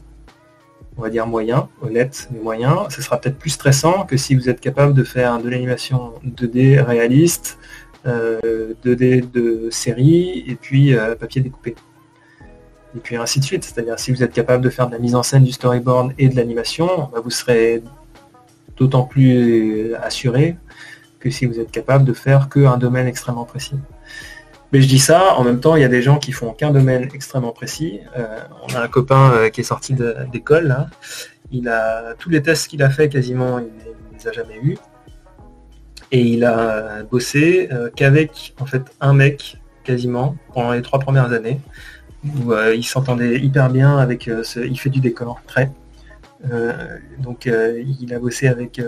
on va dire moyen, honnête, mais moyen, ce sera peut-être plus stressant que si vous êtes capable de faire de l'animation 2D réaliste, 2D euh, de série et puis euh, papier découpé. Et puis ainsi de suite. C'est-à-dire si vous êtes capable de faire de la mise en scène, du storyboard et de l'animation, bah, vous serez d'autant plus assuré que si vous êtes capable de faire qu'un domaine extrêmement précis. Mais je dis ça, en même temps, il y a des gens qui font qu'un domaine extrêmement précis. Euh, on a un copain qui est sorti d'école, il a tous les tests qu'il a fait quasiment, il ne les a jamais eus et il a bossé euh, qu'avec en fait un mec quasiment pendant les trois premières années où euh, il s'entendait hyper bien avec euh, ce, il fait du décor très. Donc il a bossé avec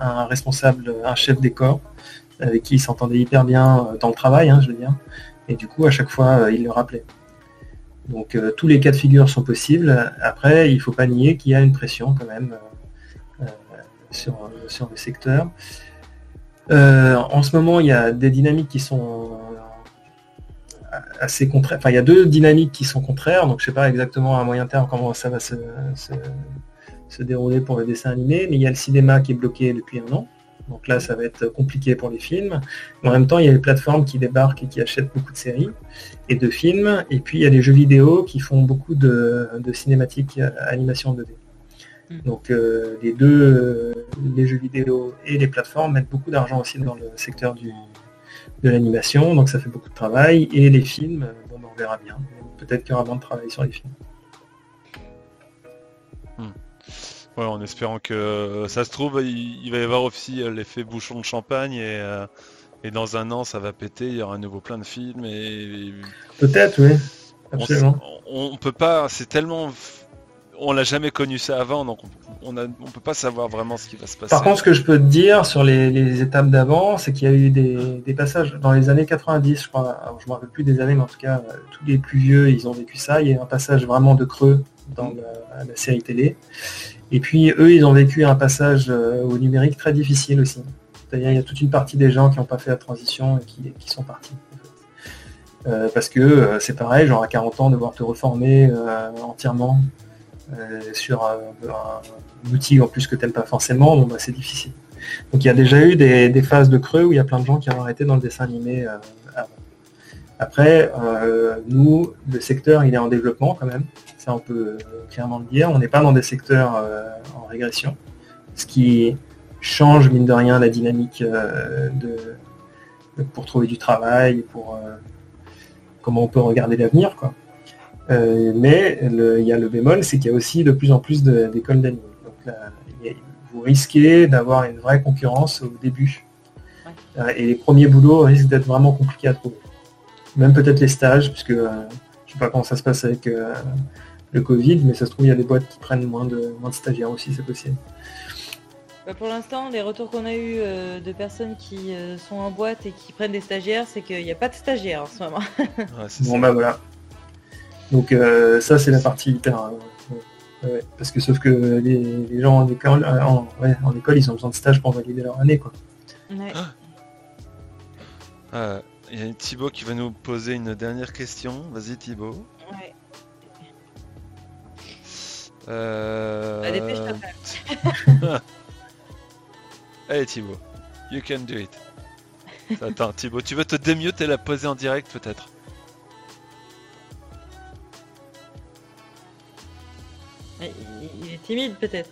un responsable un chef décor avec qui il s'entendait hyper bien dans le travail hein, je veux dire. Et du coup à chaque fois il le rappelait. Donc tous les cas de figure sont possibles. Après il faut pas nier qu'il y a une pression quand même sur, sur le secteur euh, en ce moment, il y a des dynamiques qui sont assez contraires. Enfin, il y a deux dynamiques qui sont contraires. Donc, je sais pas exactement à moyen terme comment ça va se, dérouler pour le dessin animé. Mais il y a le cinéma qui est bloqué depuis un an. Donc là, ça va être compliqué pour les films. en même temps, il y a les plateformes qui débarquent et qui achètent beaucoup de séries et de films. Et puis, il y a les jeux vidéo qui font beaucoup de, cinématiques animation 2D. Mm. Donc les deux, les jeux vidéo et les plateformes mettent beaucoup d'argent aussi dans le secteur du, de l'animation, donc ça fait beaucoup de travail. Et les films, bon, ben, on verra bien. Peut-être qu'il y aura moins de travail sur les films. Ouais, en espérant que euh, ça se trouve, il, va y avoir aussi euh, l'effet bouchon de champagne euh, et, dans un an ça va péter, il y aura un nouveau plein de films et. Peut-être, oui. Absolument. On, peut pas, c'est tellement. On l'a jamais connu ça avant, donc on, on peut pas savoir vraiment ce qui va se passer. Par contre, ce que je peux te dire sur les, étapes d'avant, c'est qu'il y a eu des, passages dans les années 90, je crois. Alors, je me rappelle plus des années, mais en tout cas, tous les plus vieux, ils ont vécu ça. Il y a eu un passage vraiment de creux dans la série télé. Et puis eux, ils ont vécu un passage euh, au numérique très difficile aussi. C'est-à-dire il y a toute une partie des gens qui n'ont pas fait la transition et qui, sont partis. Euh, parce que euh, c'est pareil, genre à 40 ans, devoir te reformer entièrement sur un, outil en plus que tu n'aimes pas forcément, bah, c'est difficile. Donc il y a déjà eu des, phases de creux où il y a plein de gens qui ont arrêté dans le dessin animé après, euh, nous, le secteur, il est en développement quand même. Ça, on peut clairement le dire. On n'est pas dans des secteurs euh, en régression, ce qui change, mine de rien, la dynamique euh, pour trouver du travail, pour comment on peut regarder l'avenir. Mais il y a le bémol, c'est qu'il y a aussi de plus en plus d'écoles d'anime. Donc vous risquez d'avoir une vraie concurrence au début. et les premiers boulots risquent d'être vraiment compliqués à trouver même peut-être les stages, puisque euh, je sais pas comment ça se passe avec euh, le Covid, mais ça se trouve il y a des boîtes qui prennent moins de, moins de stagiaires aussi, c'est possible. Bah, pour l'instant, les retours qu'on a eu euh, de personnes qui sont en boîte et qui prennent des stagiaires, c'est qu'il n'y a pas de stagiaires en ce moment. bon bah voilà. Donc ça c'est la partie hyper. parce que sauf que les, gens en école, en, en, école, ils ont besoin de stage pour valider leur année quoi. Ah. Il y a Thibaut qui va nous poser une dernière question. Vas-y Thibaut. Ouais. Euh... Allez Thibaut, you can do it. Attends Thibaut, tu veux te démute et la poser en direct peut-être? Il est timide peut-être.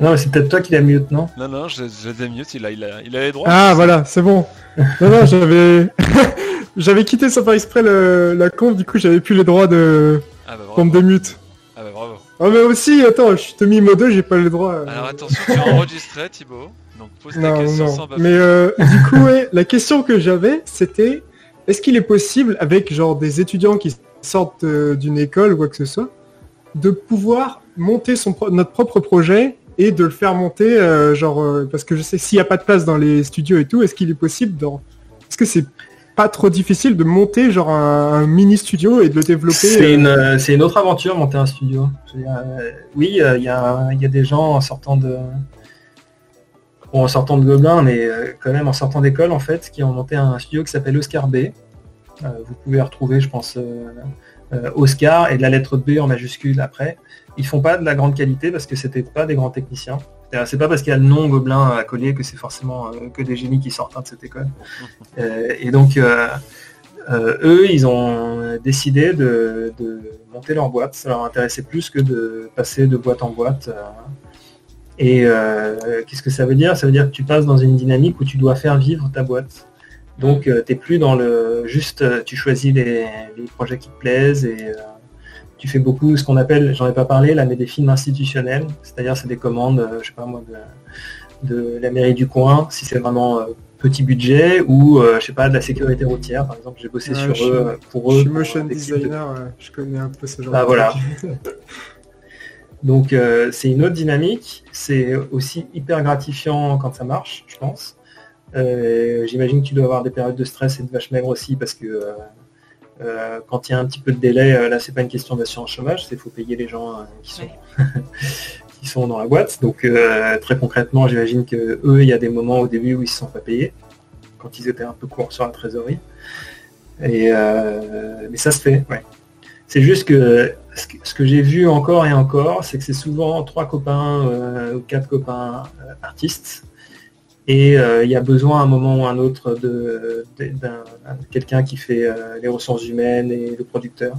Non, c'est peut-être toi qui la mute, non Non, non, je, je il a, il, a, il a les droits. Ah, voilà, c'est bon. non, non, j'avais... j'avais quitté sans faire exprès le, la conf, du coup j'avais plus les droits de... Ah bah bravo. démute. Ah bah bravo. Oh mais aussi, attends, je suis mis mode 2, j'ai pas les droits. Euh. Alors attention, tu es enregistré Thibaut, donc pose ta question sans Mais euh, du coup, ouais, la question que j'avais, c'était, est-ce qu'il est possible, avec genre des étudiants qui sortent euh, d'une école ou quoi que ce soit, de pouvoir monter son notre propre projet et de le faire monter, euh, genre, euh, parce que je sais s'il n'y a pas de place dans les studios et tout, est-ce qu'il est possible dans... Est-ce que c'est pas trop difficile de monter genre un, mini studio et de le développer C'est euh, une, une, autre aventure monter un studio. oui, il y, a, des gens en sortant de en sortant de Gobelin, mais quand même en sortant d'école en fait, qui ont monté un studio qui s'appelle Oscar B. vous pouvez retrouver, je pense, Oscar et de la lettre B en majuscule après. Ils font pas de la grande qualité parce que c'était pas des grands techniciens. C'est pas parce qu'il y a le nom Gobelin à coller que c'est forcément euh, que des génies qui sortent de cette école. Euh, et donc euh, eux, ils ont décidé de, monter leur boîte. Ça leur intéressait plus que de passer de boîte en boîte. et qu'est-ce que ça veut dire? Ça veut dire que tu passes dans une dynamique où tu dois faire vivre ta boîte. Donc tu n'es plus dans le juste tu choisis les, les projets qui te plaisent et tu fais beaucoup ce qu'on appelle, j'en ai pas parlé là, mais des films institutionnels, c'est-à-dire c'est des commandes, euh, je sais pas moi, de, la mairie du coin, si c'est vraiment euh, petit budget, ou euh, je sais pas, de la sécurité routière, par exemple, j'ai bossé sur eux, pour eux. Je suis motion designer, je connais un peu ce genre ah, voilà. Donc c'est une autre dynamique, c'est aussi hyper gratifiant quand ça marche, je pense. J'imagine que tu dois avoir des périodes de stress et de vache maigre aussi parce que euh, quand il y a un petit peu de délai, euh, là c'est pas une question d'assurance chômage, c'est faut payer les gens euh, qui sont qui sont dans la boîte. Donc très concrètement, j'imagine que eux, il y a des moments au début où ils se sont pas payés, quand ils étaient un peu courts sur la trésorerie. Et mais ça se fait, ouais. C'est juste que ce que, j'ai vu encore et encore, c'est que c'est souvent trois copains ou quatre copains artistes et il y a besoin à un moment ou un autre de, quelqu'un qui fait les ressources humaines et le producteur.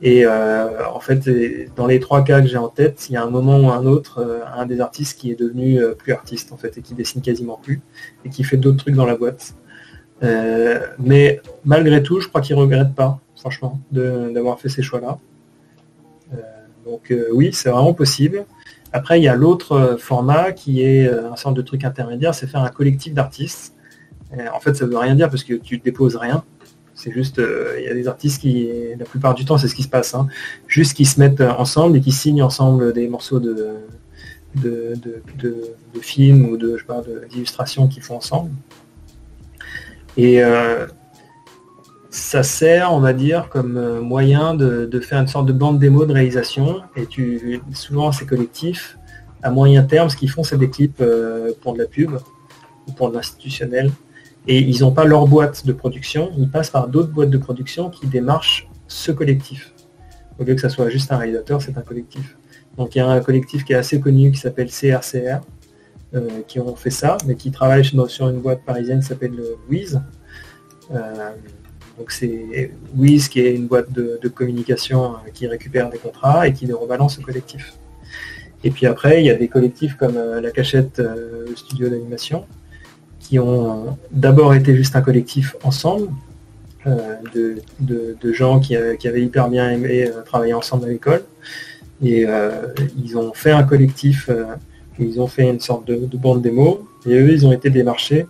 Et en fait, dans les trois cas que j'ai en tête, il y a un moment ou un autre, un des artistes qui est devenu plus artiste en fait et qui dessine quasiment plus et qui fait d'autres trucs dans la boîte. mais malgré tout, je crois qu'il regrette pas, franchement, d'avoir fait ces choix-là. donc oui, c'est vraiment possible. Après, il y a l'autre euh, format qui est euh, un sorte de truc intermédiaire, c'est faire un collectif d'artistes. En fait, ça ne veut rien dire parce que tu déposes rien. C'est juste, euh, il y a des artistes qui, la plupart du temps, c'est ce qui se passe, hein. juste qui se mettent ensemble et qui signent ensemble des morceaux de, de, films ou de, d'illustrations qu'ils font ensemble. Ça sert, on va dire, comme euh, moyen de, faire une sorte de bande démo de réalisation. Et tu, souvent, ces collectifs, à moyen terme, ce qu'ils font, c'est des clips euh, pour de la pub ou pour de l'institutionnel. Et ils n'ont pas leur boîte de production, ils passent par d'autres boîtes de production qui démarchent ce collectif. Au lieu que ça soit juste un réalisateur, c'est un collectif. Donc il y a un collectif qui est assez connu qui s'appelle CRCR, euh, qui ont fait ça, mais qui travaille sur une boîte parisienne qui s'appelle Wiz. Donc c'est Wiz qui est une boîte de, communication euh, qui récupère des contrats et qui les rebalance au collectif. Et puis après, il y a des collectifs comme euh, La Cachette euh, Studio d'animation, qui ont d'abord été juste un collectif ensemble, de, gens qui, avaient hyper bien aimé travailler ensemble à l'école. Et ils ont fait un collectif, ils ont fait une sorte de, bande démo, et eux, ils ont été démarchés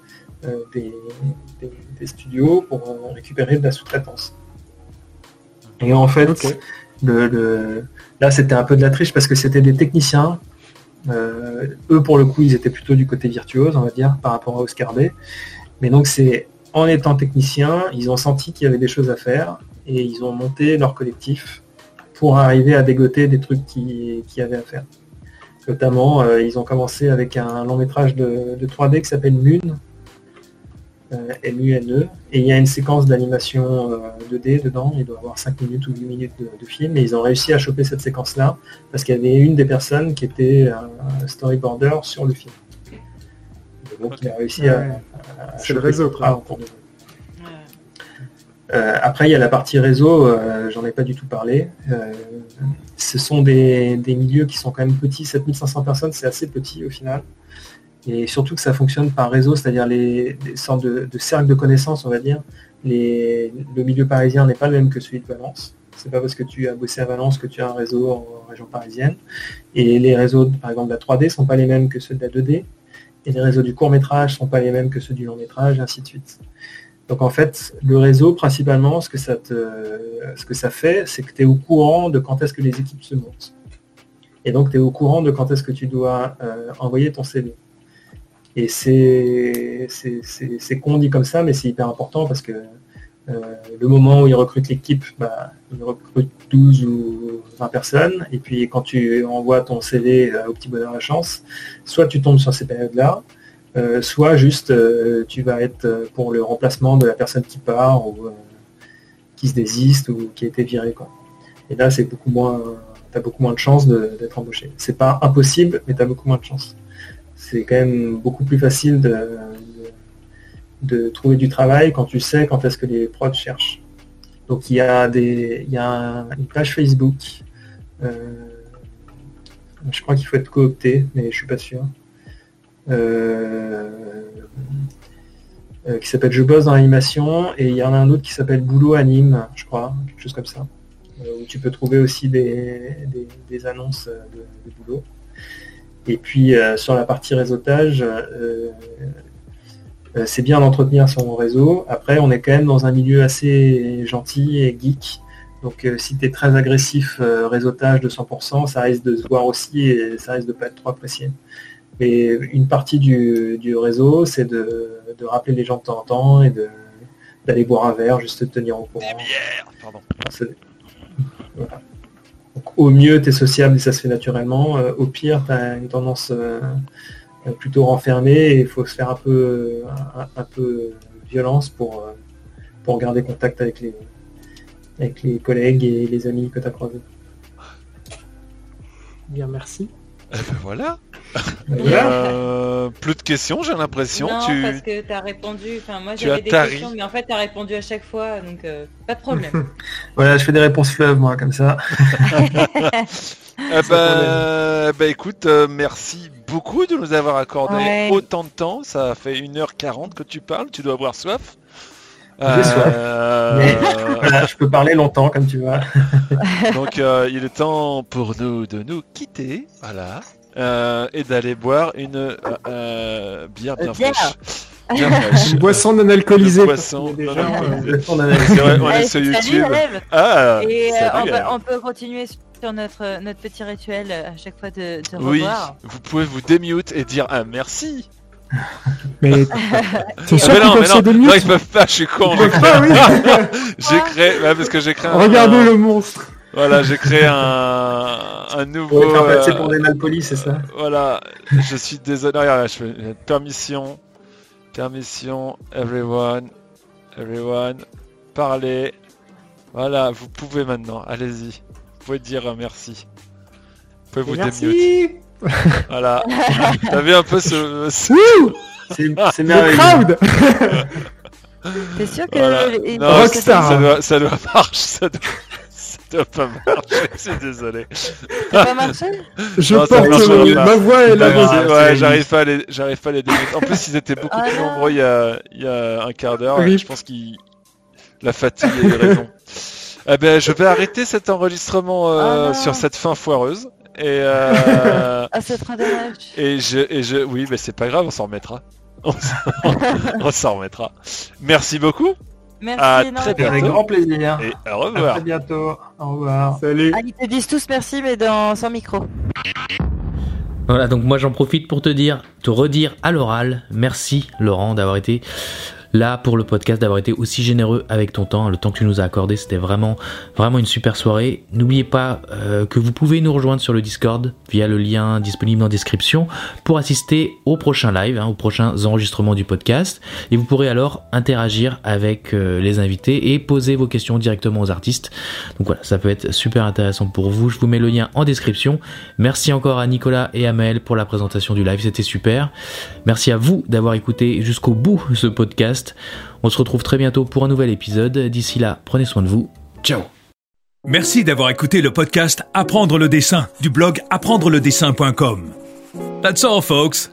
des, des studios pour euh, récupérer de la sous-traitance. Et en fait, le, là c'était un peu de la triche parce que c'était des techniciens. Euh, eux pour le coup ils étaient plutôt du côté virtuose on va dire par rapport à Oscar B. Mais donc c'est en étant technicien, ils ont senti qu'il y avait des choses à faire et ils ont monté leur collectif pour arriver à dégoter des trucs qui, qui avaient à faire. Notamment, euh, ils ont commencé avec un long métrage de, de 3D qui s'appelle Lune, euh, M-U-N-E, et il y a une séquence d'animation 2D euh, dedans, il doit avoir 5 minutes ou 8 minutes de, film, et ils ont réussi à choper cette séquence-là, parce qu'il y avait une des personnes qui était un storyboarder sur le film. donc il a réussi à, C'est le réseau, euh, après, il y a la partie réseau, j'en ai pas du tout parlé. ce sont des, des, milieux qui sont quand même petits, 7500 personnes, c'est assez petit au final et surtout que ça fonctionne par réseau, c'est-à-dire les, sortes de, cercles de connaissances, on va dire. le milieu parisien n'est pas le même que celui de Valence. C'est pas parce que tu as bossé à Valence que tu as un réseau en région parisienne. Et les réseaux, par exemple, de la 3D sont pas les mêmes que ceux de la 2D. Et les réseaux du court métrage sont pas les mêmes que ceux du long métrage, ainsi de suite. Donc en fait, le réseau, principalement, ce que ça, ce que ça fait, c'est que tu es au courant de quand est-ce que les équipes se montent. Et donc tu es au courant de quand est-ce que tu dois euh, envoyer ton CV. Et c'est con dit comme ça, mais c'est hyper important parce que euh, le moment où ils recrutent l'équipe, bah, ils recrutent 12 ou 20 personnes. Et puis quand tu envoies ton CV euh, au petit bonheur la chance, soit tu tombes sur ces périodes-là, euh, soit juste tu vas être pour le remplacement de la personne qui part ou qui se désiste ou qui a été virée. Et là, c'est beaucoup moins, tu as beaucoup moins de chances d'être embauché. C'est pas impossible, mais tu as beaucoup moins de chances c'est quand même beaucoup plus facile de, trouver du travail quand tu sais quand est-ce que les prods cherchent. Donc il y a, des, il y a une page Facebook. Euh, je crois qu'il faut être coopté, mais je suis pas sûr. Euh, euh, qui s'appelle Je bosse dans l'animation et il y en a un autre qui s'appelle Boulot Anime, je crois, quelque chose comme ça. où tu peux trouver aussi des, annonces de boulot. Et puis euh, sur la partie réseautage, euh, euh, c'est bien d'entretenir son réseau. Après, on est quand même dans un milieu assez gentil et geek. Donc si tu es très agressif réseautage de 100%, ça risque de se voir aussi et ça risque de pas être trop apprécié. Mais une partie du, réseau, c'est de, rappeler les gens de temps en temps et d'aller boire un verre, juste te tenir au courant. Des bières, pardon au mieux, tu es sociable et ça se fait naturellement. Euh, au pire, tu as une tendance euh, plutôt renfermée et il faut se faire un peu, un, peu violence pour, euh, pour garder contact avec les, avec les collègues et les amis que tu as croisés. Bien, merci. Eh ben voilà. Euh, plus de questions, j'ai l'impression. Non, tu... parce que tu as répondu. Enfin, moi j'avais des questions, mais en fait tu as répondu à chaque fois, donc euh, pas de problème. voilà, je fais des réponses fleuves, moi, comme ça. eh ben, bah, écoute, euh, merci beaucoup de nous avoir accordé autant de temps. Ça fait 1h40 que tu parles, tu dois avoir soif. J'ai soif. voilà, je peux parler longtemps, comme tu vois. Donc il est temps pour nous de nous quitter. Voilà. Euh, et d'aller boire une euh, euh, bière bien fraîche. Une boisson non alcoolisée. Boisson non alcoolisée. on est sur YouTube. Ah, et on peut, continuer sur notre, notre petit rituel à chaque fois de, de Oui, vous pouvez vous démute et dire un merci. Mais c'est sûr non, mais non, non, ils peuvent pas, je suis con. j'ai créé, parce que j'ai créé. Regardez le monstre. Voilà, j'ai créé un, un nouveau. C'est pour des malpolis, c'est ça Voilà, je suis désolé. Regarde, je fais permission, permission, everyone, everyone, parlez. Voilà, vous pouvez maintenant, allez-y. Vous pouvez dire merci. Vous pouvez vous merci. Voilà. T'as vu un peu ce. C'est merveilleux. C'est sûr que. Voilà. ça, doit, ça doit marcher. Ça doit ça pas marché, c'est désolé. Ça pas marché Je non, porte ma voix est là. Ouais, j'arrive pas à les, j'arrive pas à les démonter. En plus, ils étaient beaucoup ah plus nombreux il y a, il y a un quart d'heure. Je pense qu'il, la fatigue a raisons. Eh ben, je vais arrêter cet enregistrement euh, ah sur cette fin foireuse. Et euh... ah, c'est très dommage. Et je, et je, oui, mais c'est pas grave, on s'en remettra. on s'en remettra. Merci beaucoup. Merci à très bientôt. Avec grand plaisir. Et au revoir. À très bientôt. Au revoir. Salut. Allez, te disent tous merci, mais dans sans micro. Voilà, donc moi j'en profite pour te dire, te redire à l'oral, merci Laurent d'avoir été là pour le podcast, d'avoir été aussi généreux avec ton temps, le temps que tu nous as accordé, c'était vraiment vraiment une super soirée. N'oubliez pas euh, que vous pouvez nous rejoindre sur le Discord via le lien disponible en description pour assister au prochain live, hein, aux prochains enregistrements du podcast, et vous pourrez alors interagir avec euh, les invités et poser vos questions directement aux artistes. Donc voilà, ça peut être super intéressant pour vous. Je vous mets le lien en description. Merci encore à Nicolas et à Maël pour la présentation du live, c'était super. Merci à vous d'avoir écouté jusqu'au bout ce On se retrouve très bientôt pour un nouvel épisode. D'ici là, prenez soin de vous. Ciao Merci d'avoir écouté le podcast Apprendre le dessin du blog apprendreledessin.com. That's all, folks.